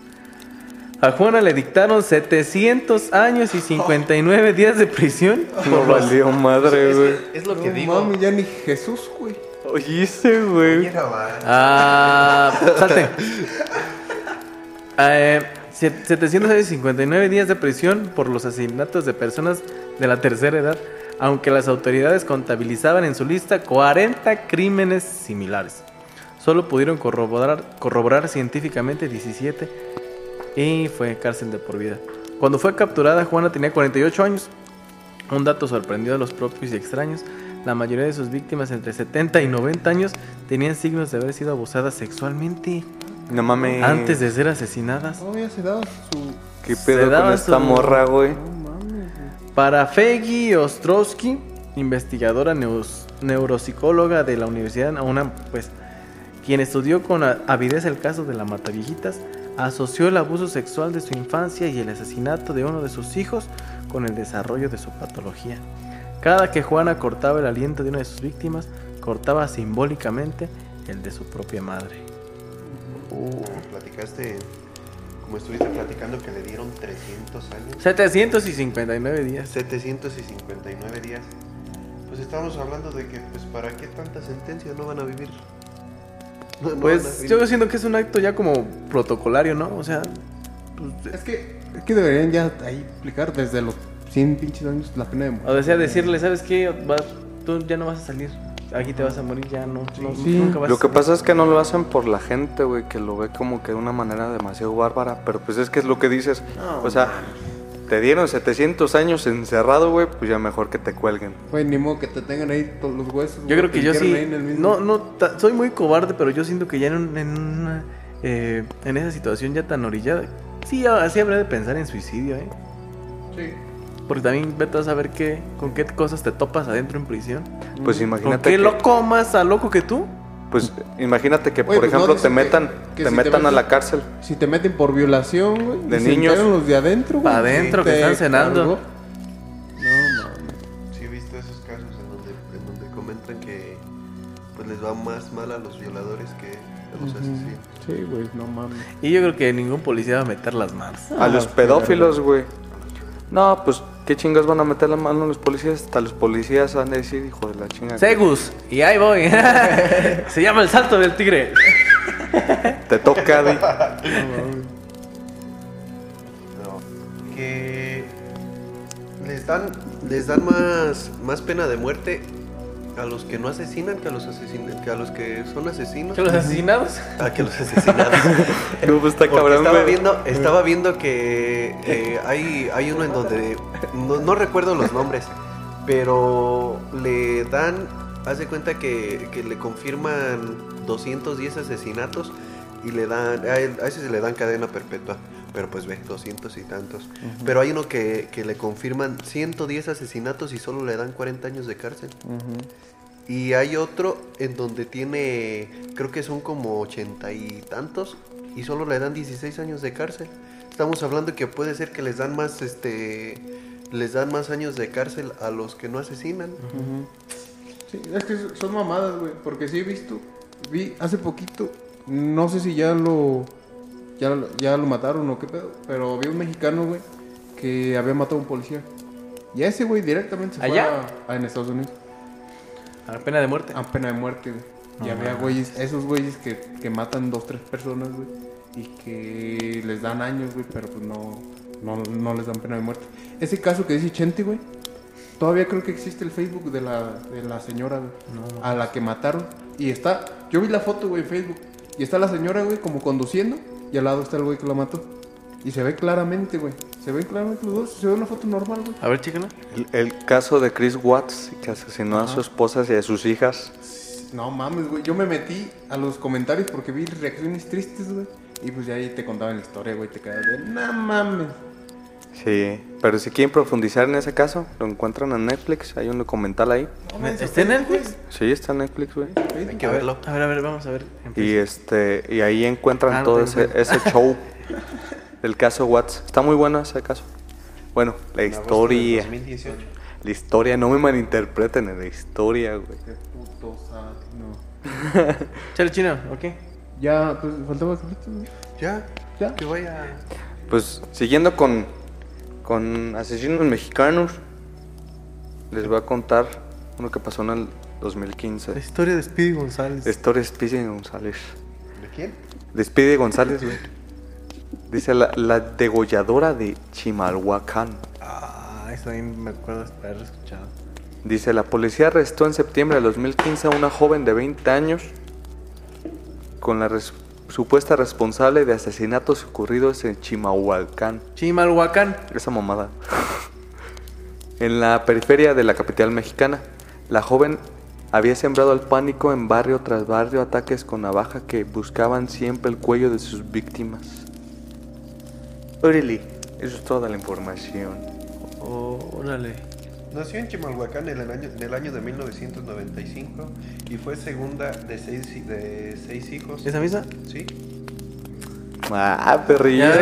A Juana le dictaron 700 años y 59 días de prisión. No valió madre, güey. Es lo que No digo. ya ni Jesús, güey. Oíste, güey. Ah, salte. Eh, siete- 759 días de prisión por los asesinatos de personas de la tercera edad, aunque las autoridades contabilizaban en su lista 40 crímenes similares. Solo pudieron corroborar, corroborar científicamente 17 y fue cárcel de por vida. Cuando fue capturada, Juana tenía 48 años. Un dato sorprendió a los propios y extraños. La mayoría de sus víctimas entre 70 y 90 años tenían signos de haber sido abusadas sexualmente No mames. antes de ser asesinadas. No, ya se daba su. ¿Qué Se pedo daba con esta su- morra, güey? No mames. Para Feggy Ostrowski, investigadora neus- neuropsicóloga de la Universidad UNAM, pues, quien estudió con avidez el caso de la Mataviejitas, asoció el abuso sexual de su infancia y el asesinato de uno de sus hijos con el desarrollo de su patología. Cada que Juana cortaba el aliento de una de sus víctimas, cortaba simbólicamente el de su propia madre. Como platicaste, como estuviste platicando que le dieron 300 años, 759 días. 759 días. Pues estamos hablando de que, pues, ¿para qué tanta sentencia no van a vivir? No- Pues yo siento que es un acto ya como protocolario, ¿no? O sea, pues, Es que, es que deberían ya ahí aplicar desde los 100 pinches años la pena de muerte. o sea, decirle, ¿sabes qué? Vas- tú ya no vas a salir. Aquí te vas a morir, ya no. no- Sí. nunca vas Lo que pasa es que no lo hacen por la gente, güey, que lo ve como que de una manera demasiado bárbara. Pero pues es que es lo que dices. o sea, te dieron 700 años encerrado, güey, pues ya mejor que te cuelguen. Güey, ni modo que te tengan ahí todos los huesos. Yo creo que yo sí. No, no, soy muy cobarde, pero yo siento que ya en, un- en una. eh, en esa situación ya tan orillada. Sí, así habría de pensar en suicidio, ¿eh? Sí. Porque también vete a saber qué, con qué cosas te topas adentro en prisión. Pues ¿Con imagínate qué que, loco más a loco que tú? pues imagínate que Oye, por pues, no ejemplo te metan que te si te metan a meten- la cárcel. Si te meten por violación, güey. De y se niños. enteran los de adentro, güey. Pa' adentro, que te están cenando. cargó. No, mames. Sí he visto esos casos en donde, en donde comentan que pues les va más mal a los violadores que a los asesinos. Sí, güey, no mames. Y yo creo que ningún policía va a meter las manos. A los Ah, pedófilos, güey. No, pues qué chingas van a meter la mano a los policías. Hasta los policías van a decir, hijo de la chinga. Segus, y ahí voy. Se llama el salto del tigre. Te toca, di. No. Que les dan, les dan más, más pena de muerte a los que no asesinan que a los asesinan, que a los que son asesinos. ¿Que los asesinados? Ah, que los asesinados. No, pues está Porque cabrón, estaba güey. viendo, estaba viendo que eh, hay, hay uno en donde no, no recuerdo los nombres, pero le dan, haz de cuenta que, que le confirman 210 asesinatos y le dan, a, él- a ese se le dan cadena perpetua, pero pues ve, 200 y tantos. Pero hay uno que, que le confirman 110 asesinatos y solo le dan 40 años de cárcel. Y hay otro en donde tiene, creo que son como ochenta y tantos y solo le dan 16 años de cárcel. Estamos hablando que puede ser que les dan más, este, les dan más años de cárcel a los que no asesinan. Sí, es que son mamadas, güey. Porque sí he visto. Vi hace poquito. No sé si ya lo. Ya, ya lo mataron o qué pedo. Pero había un mexicano, güey. Que había matado a un policía. Y a ese, güey, directamente se ¿Allá? fue a, a- en Estados Unidos. A la pena de muerte. A pena de muerte, güey. Y había güeyes, esos güeyes que, que matan dos, tres personas, güey. Y que les dan años, güey, pero pues no, no, no les dan pena de muerte. Ese caso que dice Chente, güey. Todavía creo que existe el Facebook de la, de la señora, güey. a la que mataron. Y está, yo vi la foto, güey, en Facebook. Y está la señora, güey, como conduciendo. Y al lado está el güey que la mató. Y se ve claramente, güey. Se ven claramente los dos. Se ve una foto normal, güey. A ver, chécala. El, el caso de Chris Watts, que asesinó a su esposa y a sus hijas. no mames, güey. Yo me metí a los comentarios porque vi reacciones tristes, güey. Y pues ya ahí te contaban la historia, güey. Te quedas de, no mames. Sí, pero si quieren profundizar en ese caso, lo encuentran en Netflix. Hay un documental ahí. ¿Está en Netflix? Sí, está en Netflix, güey. Hay que verlo. A ver, a ver, vamos a ver. Y este y ahí encuentran Ah, no todo ese, show del caso Watts. Está muy bueno ese caso. Bueno, la En historia. 2018. La historia, no me malinterpreten en la historia, güey. Qué puto sad, no. Chale chino, ¿ok? Ya, pues faltaba. Ya, Ya. que vaya. Pues siguiendo con, con asesinos mexicanos, les voy a contar uno que pasó en el 2015. La historia de Speedy González. La historia de Speedy González. ¿De quién? De Speedy González, güey. Dice la, la degolladora de Chimalhuacán. Ah, eso ahí me acuerdo de haber escuchado. Dice, la policía arrestó en septiembre de 2015 a una joven de 20 años con la res- supuesta responsable de asesinatos ocurridos en Chimalhuacán. Chimalhuacán. Esa mamada. en la periferia de la capital mexicana, la joven había sembrado el pánico en barrio tras barrio, ataques con navaja que buscaban siempre el cuello de sus víctimas. Órale, eso es toda la información. Oh, órale. Nació en Chimalhuacán en el año, en el año de 1995 y fue segunda de seis, de seis hijos. ¿Esa misma? Sí. Ah, perrillo. Ya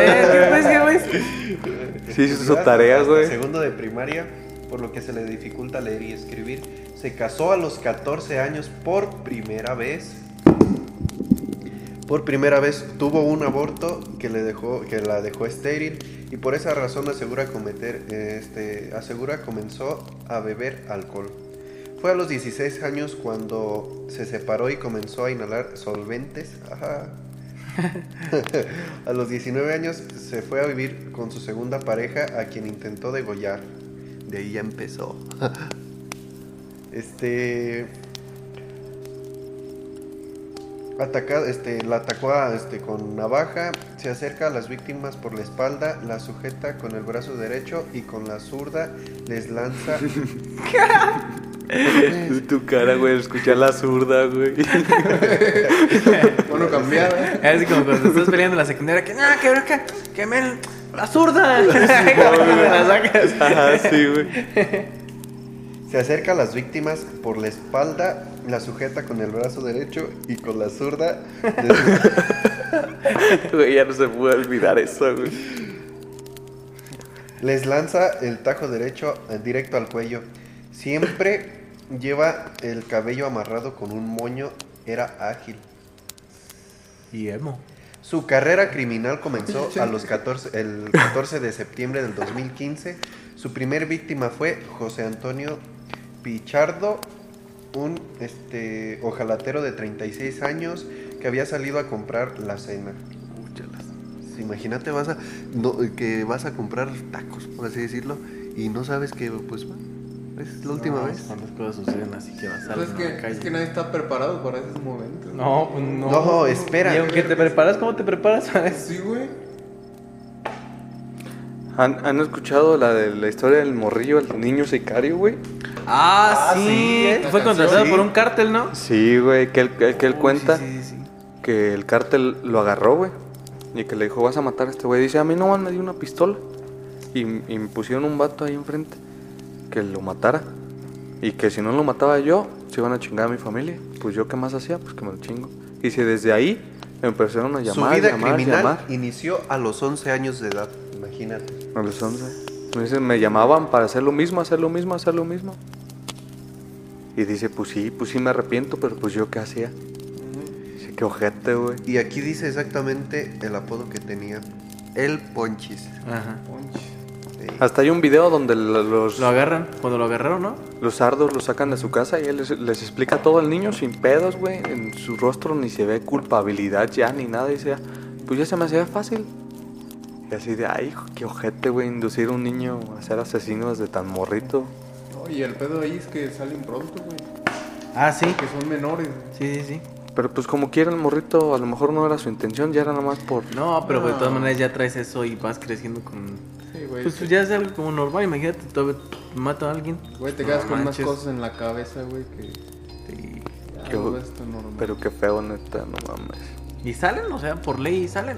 ves, ¿qué qué pues? Sí, hizo su tarea, Hasta güey. Segundo de primaria, por lo que se le dificulta leer y escribir. Se casó a los 14 años por primera vez. Por primera vez tuvo un aborto que le dejó, que la dejó estéril y por esa razón asegura cometer, este, asegura comenzó a beber alcohol. Fue a los 16 años cuando se separó y comenzó a inhalar solventes. Ajá. a los 19 años se fue a vivir con su segunda pareja a quien intentó degollar. De ahí ya empezó. este ataca, este, la atacó a, este, con navaja, se acerca a las víctimas por la espalda, la sujeta con el brazo derecho y con la zurda les lanza Tu cara, güey, escuchar la zurda, güey. Bueno, cambiada. Es así como cuando estás peleando en la secundaria, que no, que, que, que me la zurda. la sacas. Ajá, sí, güey. Se acerca a las víctimas por la espalda, la sujeta con el brazo derecho y con la zurda. Güey, ya no se puede olvidar eso, güey. Les lanza el tajo derecho eh, directo al cuello. Siempre lleva el cabello amarrado con un moño. Era ágil. Y emo. Su carrera criminal comenzó a los 14, el 14 de septiembre del 2015. Su primer víctima fue José Antonio Pichardo, un este, ojalatero de 36 años que había salido a comprar la cena. Imagínate vas a, no, que vas a comprar tacos, por así decirlo, y no sabes que pues va, es la última No, vez. Cuando las cosas suceden así que vas a Pues es, que, la calle. es que nadie está preparado para esos momentos. No, pues no. No, espera. Y aunque te preparas, ¿cómo te preparas para eso? Sí, güey. ¿Han, han escuchado la de la historia del morrillo, el niño sicario, güey? Ah, Ah, sí, sí. ¿eh? Fue contratado Sí. por un cártel, ¿no? Sí, güey, que él, que, que él Uy, cuenta Sí, sí, sí. que el cártel lo agarró, güey. Y que le dijo, vas a matar a este güey. Dice, a mí no me dio una pistola. Y, y me pusieron un vato ahí enfrente que lo matara. Y que si no lo mataba yo, se iban a chingar a mi familia. Pues yo, ¿qué más hacía? Pues que me lo chingo. Y si desde ahí me empezaron a Su llamar, vida llamar, criminal llamar. inició a los 11 años de edad, imagínate. A los 11. Me dicen, me llamaban para hacer lo mismo, hacer lo mismo, hacer lo mismo. Y dice, pues sí, pues sí me arrepiento, pero pues yo qué hacía. Dice, qué ojete, güey. Y aquí dice exactamente el apodo que tenía. El Ponchis. Ajá. Sí. Hasta hay un video donde lo- los, Lo agarran. Cuando lo agarraron, ¿no? los sardos lo sacan de su casa y él les, les explica todo al niño sin pedos, güey. En su rostro ni se ve culpabilidad ya ni nada. Dice, pues ya se me hacía fácil. Y así de, ay, qué ojete, güey, inducir a un niño a ser asesino desde tan morrito. No, y el pedo ahí es que salen pronto, güey. Ah, sí. Que son menores. Sí, sí, sí. Pero pues como quiera el morrito, a lo mejor no era su intención, ya era nada más por... No, pero pues, de todas maneras ya traes eso y vas creciendo con. Sí, güey. Pues ya es algo como normal. Imagínate, todavía mata a alguien. Güey, te No quedas con manches. cosas en la cabeza, güey, que... Sí. Qué- tan normal. Pero qué feo, neta, no mames. ¿Y salen? O sea, por ley salen.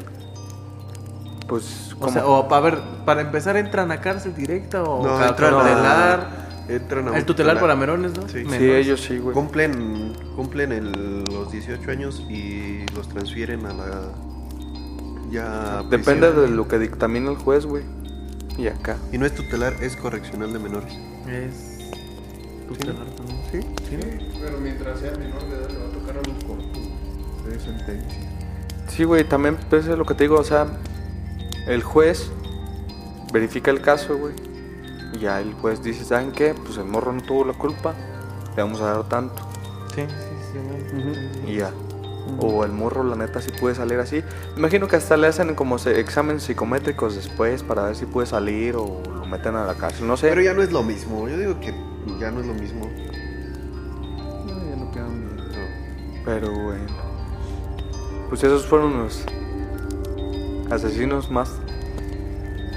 Pues, O ¿cómo? sea, o para ver, para empezar, ¿entran a cárcel directa o No, ca- entran a- tutelar? Entran a un El tutelar para menores, ¿no? Sí. sí, ellos sí, güey. Cumplen, cumplen el- los 18 años y los transfieren a la. Ya. Depende prisión. de lo que dictamina el juez, güey. Y acá. Y no es tutelar, es correccional de menores. Es tutelar también. Sí. Sí. Sí, pero mientras sea menor de edad le va a tocar a los cortos de sentencia. Sí, güey, también pues, es lo que te digo, o sea, el juez verifica el caso, güey. Y ya el juez dice, ¿saben qué? Pues el morro no tuvo la culpa, le vamos a dar tanto. Sí, sí, sí. Y ya. O el morro, la neta, sí puede salir así. Imagino que hasta le hacen como se- exámenes psicométricos después para ver si puede salir o lo meten a la cárcel, no sé. Pero ya no es lo mismo. Yo digo que ya no es lo mismo. No, ya no quedan bien. Pero bueno. Pues esos fueron los asesinos más,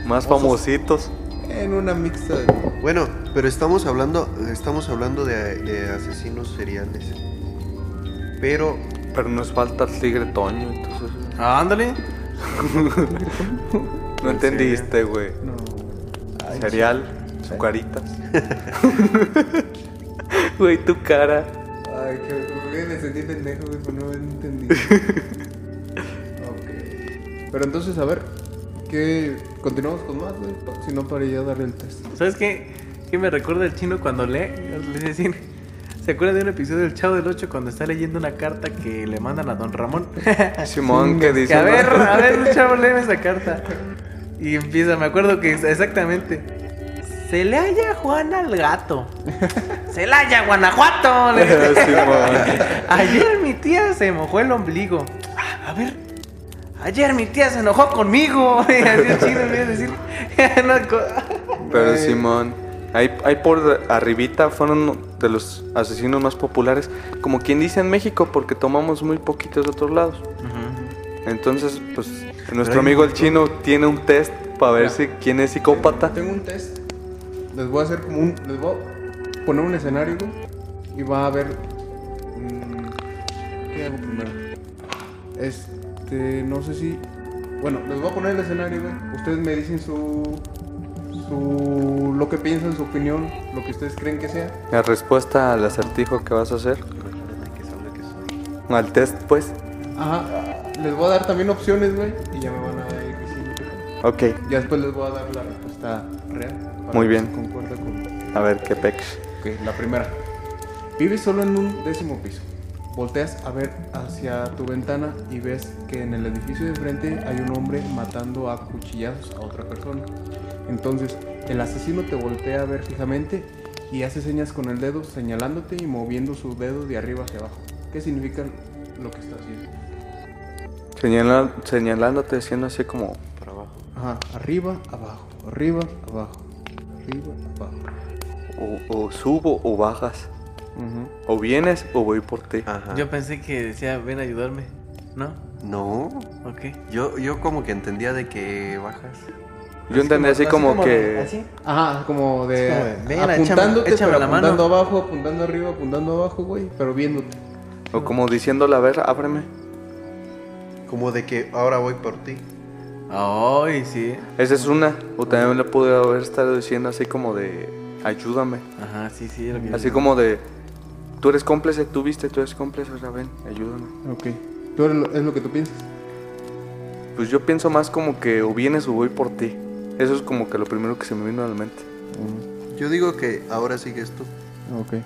más famositos. En una mixta de... Bueno, pero estamos hablando, estamos hablando de, de asesinos seriales. Pero Pero nos falta el tigre Toño, entonces. Ah, ándale. No entendiste, güey. No. Cereal, su caritas. Güey, tu cara. Ay, que que me sentí pendejo, güey, pero no entendí. Pero entonces, a ver, ¿qué? ¿Continuamos con más, güey? Si no, para ya dar el test. ¿Sabes qué? ¿Qué me recuerda el chino cuando lee? Le decir, ¿Se acuerda de un episodio del Chavo del 8 cuando está leyendo una carta que le mandan a Don Ramón? Simón, que dice. Que a ver, a ver, chavo, léeme esa carta. Y empieza, me acuerdo que exactamente. Se le halla Juan al gato. Se le halla Guanajuato. Ayer mi tía se mojó el ombligo. A ver. Ayer mi tía se enojó conmigo. Y así el chino empieza a decir. Pero Simón. Ahí, ahí por arribita fueron de los asesinos más populares. Como quien dice en México, porque tomamos muy poquitos de otros lados. Entonces, pues, nuestro amigo el chino tiene un test para ver si quién es psicópata. Tengo un test. Les voy a hacer como un. Les voy a poner un escenario, Y va a haber. mm, ¿Qué hago primero? Este. No sé si. Bueno, les voy a poner el escenario, güey. Ustedes me dicen su. Su. Lo que piensan, su opinión, lo que ustedes creen que sea. La respuesta al acertijo que vas a hacer. Al test, pues. Ajá. Les voy a dar también opciones, güey. Y ya me van a ir diciendo qué. Ok, Ya después les voy a dar la respuesta real. Muy bien. Concuerda con. a ver qué pex. Ok, la primera. Vives solo en un décimo piso. Volteas a ver hacia tu ventana y ves que en el edificio de frente hay un hombre matando a cuchillazos a otra persona. Entonces, el asesino te voltea a ver fijamente y hace señas con el dedo señalándote y moviendo su dedo de arriba hacia abajo. ¿Qué significa lo que está haciendo? Señala- señalándote, diciendo así como. para abajo. Ajá, arriba, abajo, arriba, abajo, arriba, abajo. O, o subo o bajas. O vienes o voy por ti. Ajá. Yo pensé que decía, ven a ayudarme. ¿No? No. Ok. Yo, yo como que entendía de que bajas. Yo entendí así como que. Así. Ajá, como de, como de, ven, apuntándote, échame- échame pero la mano. apuntando abajo, apuntando arriba, apuntando abajo, güey, pero viéndote. O como diciéndole, a ver, ábreme. Como de que ahora voy por ti. Ay, sí. Esa es una. O también le pude haber estado diciendo así como de. Ayúdame. Ajá, sí, sí. lo que Así como de. Tú eres cómplice, tú viste, tú eres cómplice, ven, ayúdame. Ok. ¿Tú eres lo- es lo que tú piensas? Pues yo pienso más como que o vienes o voy por ti. Eso es como que lo primero que se me vino a la mente. Yo digo que ahora sigues tú. Ok.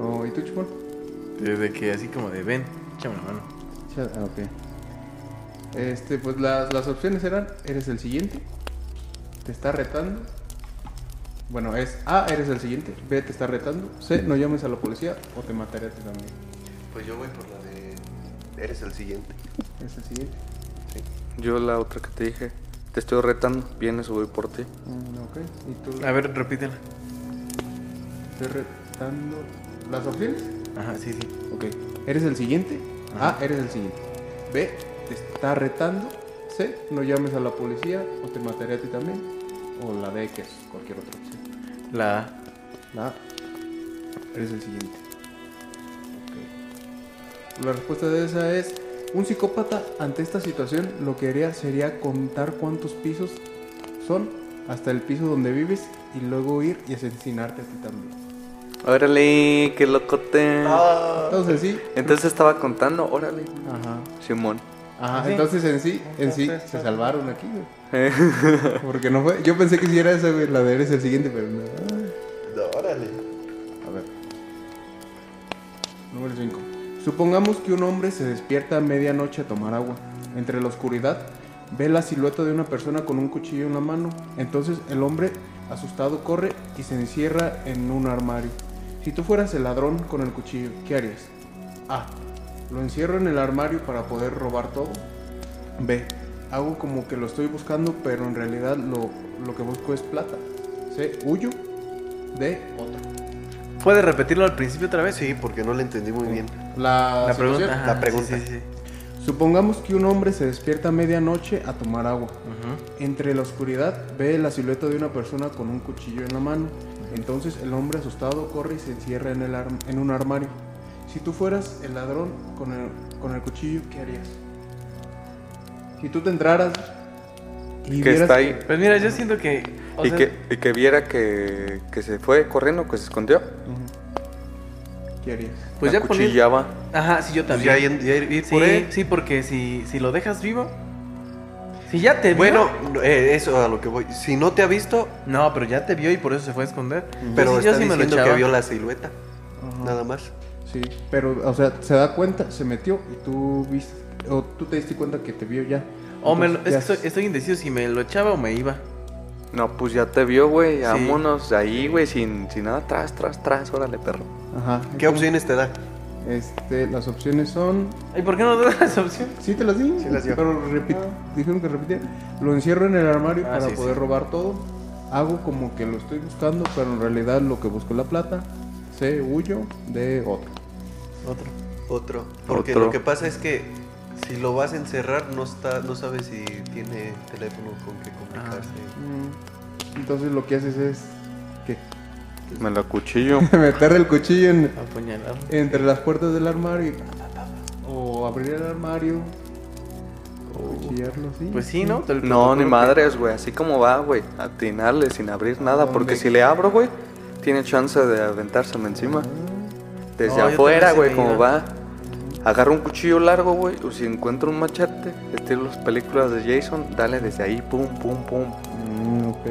Oh, ¿Y tú, Chupón? Desde que así como de, ven, échame la mano. Ah, Ok. Este, pues las, las opciones eran, eres el siguiente, te está retando. Bueno, es A, eres el siguiente, B, te está retando, C, no llames a la policía o te mataré a ti también. Pues yo voy por la de. Eres el siguiente. ¿Es el siguiente? Yo la otra que te dije, te estoy retando, vienes o voy por ti. Mm, ok. ¿Y tú? A ver, repítela. Estoy retando. ¿Las opciones? Ajá, sí, sí. Ok. ¿Eres el siguiente? A, eres el siguiente. B, te está retando. C, no llames a la policía o te mataré a ti también. O la D, que es cualquier otra. La A. La A, eres el siguiente. La respuesta de esa es, un psicópata ante esta situación lo que haría sería contar cuántos pisos son hasta el piso donde vives y luego ir y asesinarte a ti también. Órale, qué locote. Entonces sí. Entonces estaba contando, órale. Ajá. Simón. Ajá, Sí. entonces en sí, en sí se salvaron aquí, güey. Porque no fue, yo pensé que si era esa, güey, la de eres el siguiente, pero no. Supongamos que un hombre se despierta a medianoche a tomar agua. Entre la oscuridad ve la silueta de una persona con un cuchillo en la mano. Entonces el hombre, asustado, corre y se encierra en un armario. Si tú fueras el ladrón con el cuchillo, ¿qué harías? A. Lo encierro en el armario para poder robar todo. B. Hago como que lo estoy buscando, pero en realidad lo, lo que busco es plata. C. Huyo. D. Otro. ¿Puedes repetirlo al principio otra vez? Sí, porque no le entendí muy bien. La, pregunta. ajá, La pregunta. sí, sí, sí. Supongamos que un hombre se despierta a medianoche a tomar agua. Entre la oscuridad ve la silueta de una persona con un cuchillo en la mano. Entonces el hombre asustado corre y se encierra en, el arm- en un armario. Si tú fueras el ladrón con el, con el cuchillo, ¿qué harías? Si tú te entraras y Que vieras está ahí. Pues mira, yo siento que. o Y sea, que, y que viera que, que se fue corriendo, que se escondió. ¿Qué harías? Pues la ya poner- cuchillaba. Ajá, sí, yo Pues también. ya ir, ya ir- ir sí, por él. sí, porque si, si lo dejas vivo. Si ya te vio. Bueno, eh, eso a lo que voy. Si no te ha visto, No, pero ya te vio y por eso se fue a esconder. pero sí- yo está sí me lo diciendo que vio la silueta. Ajá. Nada más. Sí, pero, o sea, se da cuenta, se metió y tú viste, o tú te diste cuenta que te vio ya. O me lo- es que estoy, estoy indeciso si me lo echaba o me iba. No, pues ya te vio, güey. Sí. Vámonos de ahí, güey, sin, sin nada. Tras, tras, tras. Órale, perro. Ajá. ¿Qué opciones te da? Este, las opciones son. ¿Y por qué no das esa opción? Sí, te las di. Sí las dio. Pero repi- dijeron que repitiera. Lo encierro en el armario Ah, para sí, poder sí. robar todo. Hago como que lo estoy buscando, pero en realidad lo que busco es la plata. C, huyo de otro. Otro. Otro. Porque Otro. lo que pasa es que si lo vas a encerrar, no está, no sabes si tiene teléfono con que comunicarse. Mm, Entonces lo que haces es. ¿Qué? Me lo cuchillo. Meterle el cuchillo en- entre las puertas del armario. O abrir el armario. O cuchillarlo así. Pues sí, ¿no? Te- No, ni madres, güey. Así como va, güey. Atinarle sin abrir nada. Porque si le abro, güey, tiene chance de aventárseme encima. Desde No, yo afuera, también güey, sí me como iba. va. Agarra un cuchillo largo, güey. O si encuentro un machete, estilo las películas de Jason, dale desde ahí, pum, pum, pum. Mm, ok.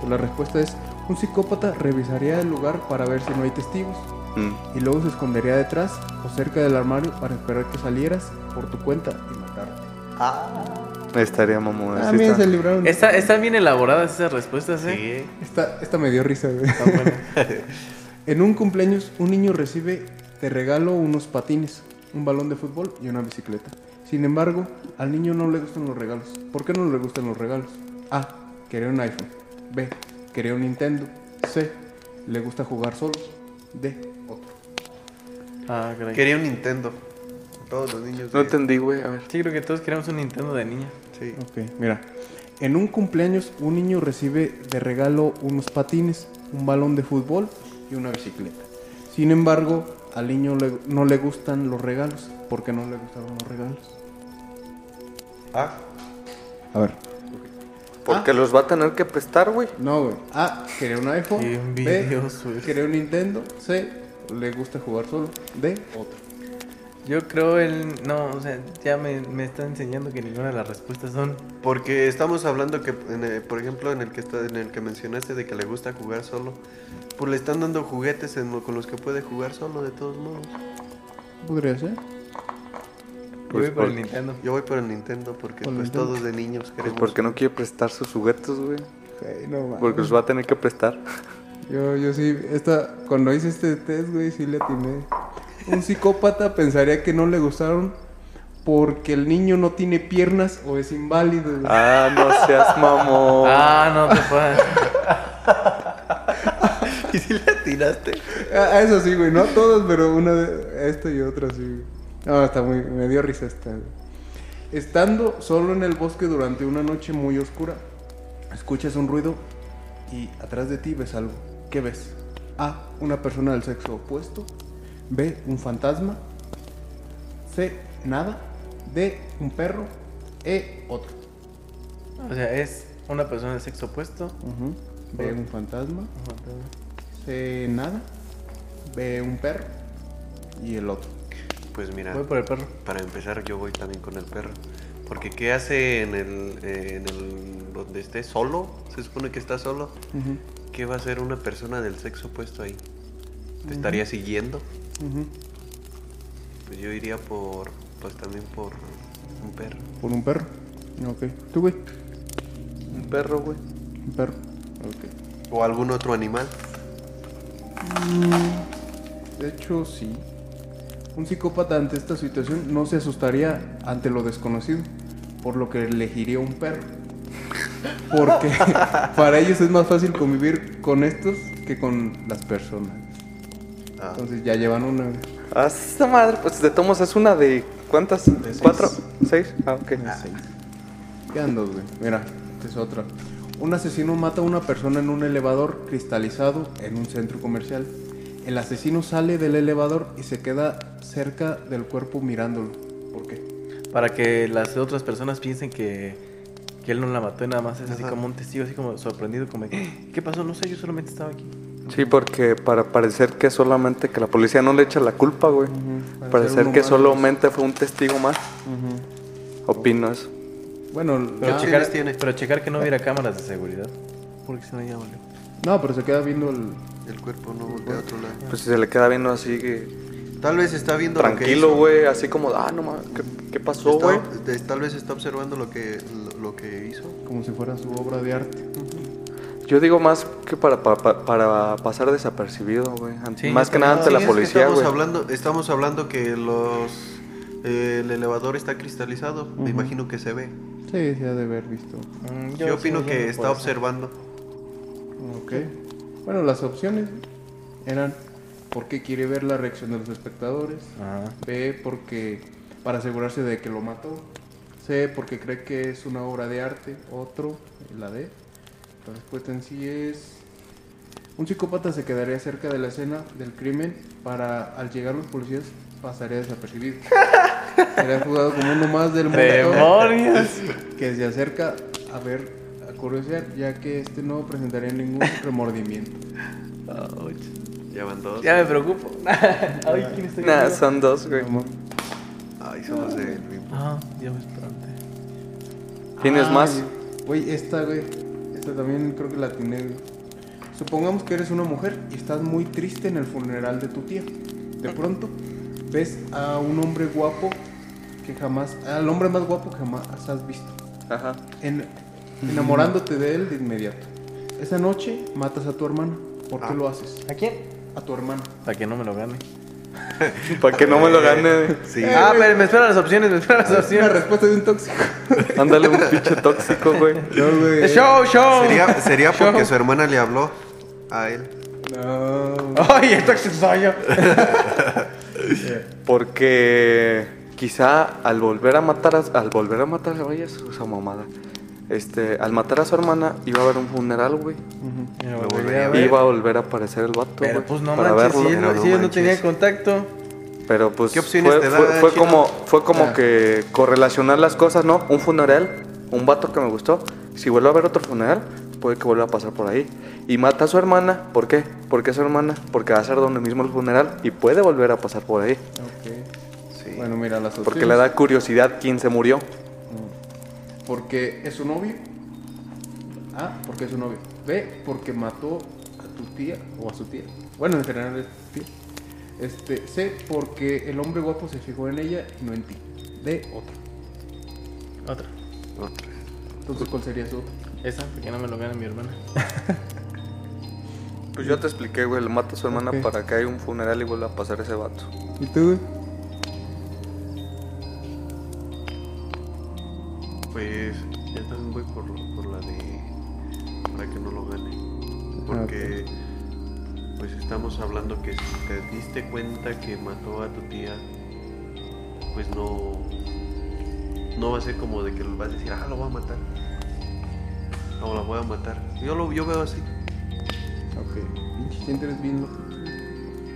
Pues la respuesta es: un psicópata revisaría el lugar para ver si no hay testigos. Mm. y luego se escondería detrás o cerca del armario para esperar que salieras por tu cuenta y matarte. Estaría mamón. Ah, está. se libraron. Está- están bien elaboradas esas respuestas, ¿eh? Esta, esta me dio risa, güey. Buenas. En un cumpleaños, un niño recibe de regalo unos patines, un balón de fútbol y una bicicleta. Sin embargo, al niño no le gustan los regalos. ¿Por qué no le gustan los regalos? A. Quería un iPhone. B. Quería un Nintendo. C. Le gusta jugar solo. D. Otro. Ah, caray. Quería un Nintendo. Todos los niños. No de- entendí, güey. A ver. Sí, creo que todos queríamos un Nintendo de niña. Sí. Ok, mira. En un cumpleaños, un niño recibe de regalo unos patines, un balón de fútbol y una bicicleta. Sin embargo, al niño le- no le gustan los regalos. ¿Por qué no le gustaron los regalos? Ah, A ver. Porque los va a tener que prestar, güey. No, güey. A. Quería un iPhone. Qué B. envidioso eres. Quería un Nintendo. C. Le gusta jugar solo. D. Otro. Yo creo el... No, o sea, ya me, me está enseñando que ninguna de las respuestas son... porque estamos hablando que, en el- por ejemplo, en el que está, en el que mencionaste de que le gusta jugar solo, pues le están dando juguetes en con los que puede jugar solo de todos modos. Podría ser. Yo voy Pues por el por- Nintendo. Yo voy por el Nintendo porque pues Nintendo. todos de niños Pues queremos. porque no quiere prestar sus juguetes, güey. Hey, no mames. Porque los va a tener que prestar. Yo, yo sí, esta, cuando hice este test, güey, sí le atiné. Un psicópata pensaría que no le gustaron porque el niño no tiene piernas o es inválido. güey. Ah, no seas mamón. Ah, no te puedes. ¿Y si le atinaste? Ah, eso sí, güey, no a todos, pero una de esto y otra sí. güey. No, está muy, me dio risa esta. Estando solo en el bosque durante una noche muy oscura, escuchas un ruido y atrás de ti ves algo. ¿Qué ves? A. Una persona del sexo opuesto. B. Un fantasma. C, nada. D, un perro. E, otro. O sea, es una persona del sexo opuesto. Ujú. B, un fantasma. C, nada. B, un perro. Y el otro. Pues mira, Voy por el perro. para empezar yo voy también con el perro. Porque ¿qué hace en el, eh, en el donde esté solo? Se supone que está solo. ¿Qué va a hacer una persona del sexo opuesto ahí? ¿Te estaría siguiendo? Pues yo iría por, pues también por un perro. Por un perro. Ok. ¿Tú, güey? Un perro, güey. Un perro. Ok. O algún otro animal. De hecho, sí. Un psicópata ante esta situación no se asustaría ante lo desconocido, por lo que elegiría un perro. Porque para ellos es más fácil convivir con estos que con las personas. Ah, Entonces ya llevan una. Ah, esta madre, pues de tomos es una de. ¿Cuántas? seis. ¿Cuatro? ¿Seis? Ah, ok. Quedan dos, güey. Mira, esta es otra. Un asesino mata a una persona en un elevador cristalizado en un centro comercial. El asesino sale del elevador y se queda cerca del cuerpo mirándolo. ¿Por qué? Para que las otras personas piensen que, que él no la mató y nada más es así Ajá. como un testigo, así como sorprendido, como, ¿qué pasó? No sé, yo solamente estaba aquí. Sí, porque para parecer que solamente que la policía no le echa la culpa, güey. Para Parecer ser uno que solamente fue un testigo más. Opino eso. Bueno, Pero, checar, tiene? pero checar que no hubiera cámaras de seguridad. Porque si no ya valió. no, pero se queda viendo el. El cuerpo no voltea a otro lado. Pues si se le queda viendo así que. Tal vez está viendo lo que Tranquilo, güey. Así como, ah, no mames, ¿qué, qué pasó, güey? tal vez está observando lo que, lo, lo que hizo. como si fuera su obra de arte. Yo digo más que para, para, para pasar desapercibido, güey. Sí, más yo que nada ante Sí, la es que policía, estamos güey. hablando, estamos hablando que los eh, el elevador está cristalizado. Me imagino que se ve. Sí, se ha de haber visto. Mm, Yo, opino sí, que no está observando. Ok. Bueno, las opciones eran porque quiere ver la reacción de los espectadores. Ajá. B, porque para asegurarse de que lo mató. C, porque cree que es una obra de arte. Otro, la D. La respuesta en sí es... Un psicópata se quedaría cerca de la escena del crimen para al llegar los policías pasaría desapercibido. Sería jugado como uno más del mundo ¡Demonios! que se acerca a ver, a curiosear, ya que este no presentaría ningún remordimiento. Ya van dos. Ya me preocupo. Ay, ¿quién está Nah, son dos, güey. Ay, somos del mismo. Ah, ya me espanté. ¿Tienes Ay, más? Güey, esta, güey. Esta también creo que la tiene, güey. Supongamos que eres una mujer y estás muy triste en el funeral de tu tía. De pronto, ves a un hombre guapo que jamás. Al hombre más guapo que jamás has visto. Ajá. En- enamorándote de él de inmediato. Esa noche matas a tu hermana. ¿Por qué Ah. lo haces? ¿A quién? A tu hermana. Para que no me lo gane. Para que no me lo gane. Sí. ah, pero me esperan las opciones, me esperan las opciones. respuesta de un tóxico. Ándale un pinche tóxico, güey. No, güey. ¡Show, show! Sería, sería porque Show. su hermana le habló a él. No. ¡Ay, el tóxico soy yo! Porque quizá al volver a matar a, al volver a matar a ella, su- esa mamada. Este, al matar a su hermana iba a haber un funeral, güey. Volvería a a ver. Iba a volver a aparecer el vato, Pero pues no para manches, verlo. si, él, no- no si él no tenía contacto. Pero pues ¿Qué opciones fue, te da, fue, fue como fue como Ah. que correlacionar las cosas, ¿no? Un funeral, un vato que me gustó. Si vuelve a ver otro funeral, puede que vuelva a pasar por ahí. Y mata a su hermana, ¿por qué? ¿Por qué a su hermana? Porque va a ser donde mismo el funeral y puede volver a pasar por ahí. Ok. Sí. Bueno, mira las opciones. Porque le da curiosidad quién se murió. Porque es su novio. A, porque es su novio. B, porque mató a tu tía o a su tía. Bueno, en general es tu tía. Este, C, porque el hombre guapo se fijó en ella y no en ti. D, otro. Otra. Otra. Entonces, ¿cuál sería su otro? Esa, porque no me lo gane mi hermana. Pues yo te expliqué, güey, le mata a su hermana para que haya un funeral y vuelva a pasar ese vato. ¿Y tú, güey? Pues yo también voy por, por la de para que no lo gane. Porque pues estamos hablando que si te diste cuenta que mató a tu tía, pues no no va a ser como de que vas a decir, ah, lo voy a matar. No, la voy a matar. Yo lo yo veo así. Ok. Pinche eres bien loco.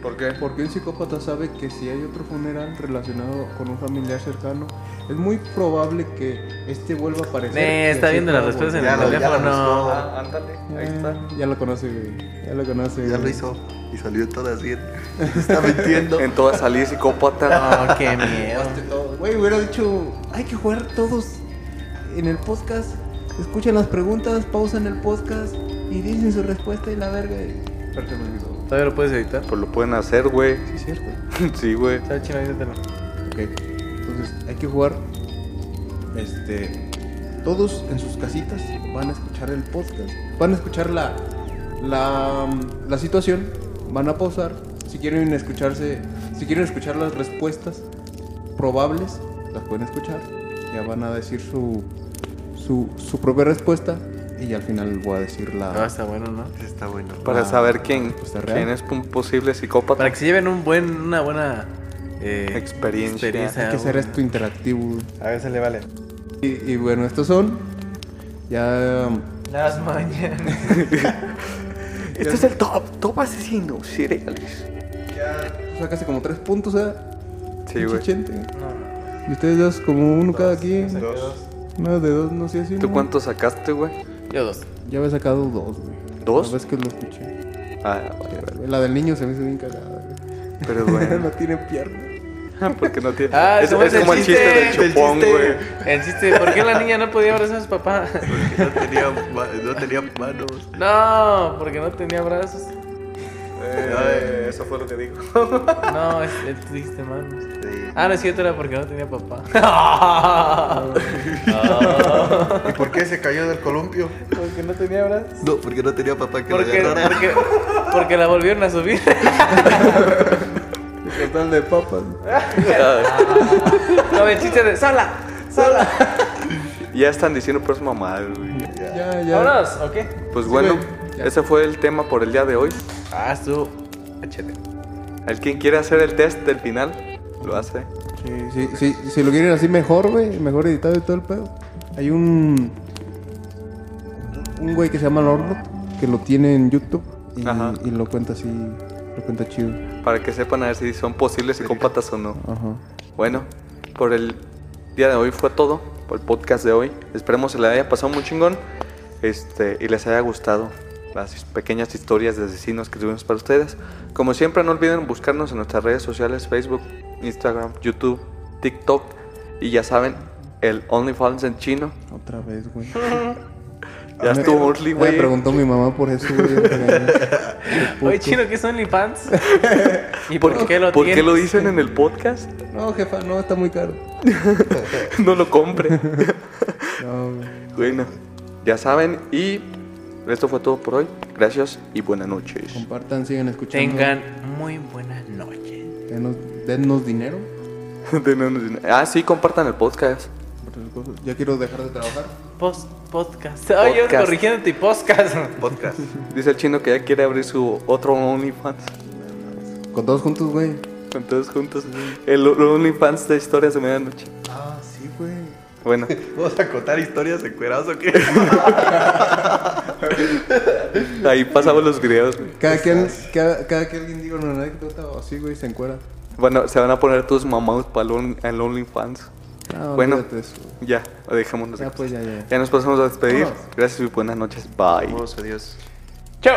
¿Por qué? Porque un psicópata sabe que si hay otro funeral relacionado con un familiar cercano, es muy probable que este vuelva a aparecer. Eh, y está viendo las respuestas en el teléfono. Ah, ándale, ahí está. Eh, Ya lo conoce, güey. Ya lo conoce. Ya güey. lo hizo y salió todas bien. Está mintiendo. En todas salí psicópata. No, qué miedo. Güey, hubiera dicho, hay que jugar todos en el podcast. Escuchan las preguntas, pausan el podcast y dicen su respuesta y la verga. y- Pero me olvidó. ¿Todavía lo puedes editar? Pues lo pueden hacer, güey. Sí, es cierto. Sí, güey. Está chino, edítalo. Ok. Entonces, hay que jugar. Este. Todos en sus casitas van a escuchar el podcast. Van a escuchar la. La, la situación. Van a pausar. Si quieren escucharse. Si quieren escuchar las respuestas probables, las pueden escuchar. Ya van a decir su. Su, su propia respuesta. Y al final voy a decir la. Ah, está bueno, ¿no? Está bueno. Para Ah, saber quién, real. quién es un posible psicópata. Para que se lleven un buen, una buena eh, Experiencia. Hay que hacer esto interactivo. A ver, se le vale. Y, y bueno, estos son. Ya. Las mañanas. Este es el top, top asesino, cereales. Ya sacaste como tres puntos, ¿eh? Sí, güey. Chente. Y ustedes dos, como uno cada quien. Dos. No, de dos, no sé si ¿Tú cuánto sacaste, güey? Yo dos. Ya había sacado dos, güey. ¿Dos? La vez que lo escuché. Ah, vale, vale. La del niño se me hizo bien cagada, güey. Pero no bueno, tiene pierna. porque no tiene. Ah, es, ¿cómo es como el chiste del el chupón, chiste- güey. El chiste, ¿por qué la niña no podía abrazar a su papá? No tenía, no tenía manos. No, porque no tenía brazos. Eh, eso fue lo que dijo. No, es, él dijiste manos. Sí. Ah, no es cierto, era porque no tenía papá. ¿Y por qué se cayó del columpio? porque no tenía brazos. No, porque no tenía papá que Porque, lo agarrara. porque, porque la volvieron a subir. Total de papas. No, el chiste de sola, sola. ya están diciendo pues mamadas, güey. Ya, ya. ¿Vámonos o qué? Pues Sí, bueno, güey. Ese fue el tema por el día de hoy. Ah, estuvo. Échale. El quien quiere hacer el test del final, lo hace. Sí, sí, sí, si lo quieren así mejor, güey, mejor editado y todo el pedo. Hay un. Un güey que se llama Lord que lo tiene en YouTube y, Ajá. y lo cuenta así. Lo cuenta chido. Para que sepan a ver si son posibles psicópatas o no. Ajá. Bueno, por el día de hoy fue todo. Por el podcast de hoy. Esperemos se le haya pasado muy chingón. Este, y les haya gustado las pequeñas historias de asesinos que tuvimos para ustedes. Como siempre, no olviden buscarnos en nuestras redes sociales: Facebook, Instagram, YouTube, TikTok. Y ya saben, el OnlyFans en chino. Otra vez, güey. Ya estuvo Orly, Me güey. preguntó mi mamá por eso, güey. Oye, chino, ¿qué son OnlyFans? ¿Y ¿Por, por, qué lo ¿por qué lo dicen en el podcast? No, jefa, no, está muy caro. no lo compre. No, güey. bueno, ya saben. Y esto fue todo por hoy. Gracias y buenas noches. compartan, sigan escuchando. Tengan muy buenas noches. Denos, dennos dinero. Denos dinero. ah, sí, compartan el podcast. Ya quiero dejar de trabajar. Post podcast. Ay, yo Podcast. corrigiéndote podcast. Podcast. Dice el chino que ya quiere abrir su otro OnlyFans. Con todos juntos, güey. Con todos juntos. El OnlyFans de historias de medianoche. Ah, sí, güey. Bueno, ¿Vamos a contar historias encueradas o qué? ahí pasamos los videos. güey. Cada que, cada, cada que alguien diga una anécdota o así, güey, se encuera. Bueno, se van a poner tus mamás para el on- el OnlyFans. No, Bueno. eso. Ya, dejémonos. Ya, pues, ya, ya. Ya nos pasamos a despedir. Gracias y buenas noches. Bye. Vamos, adiós. Chao.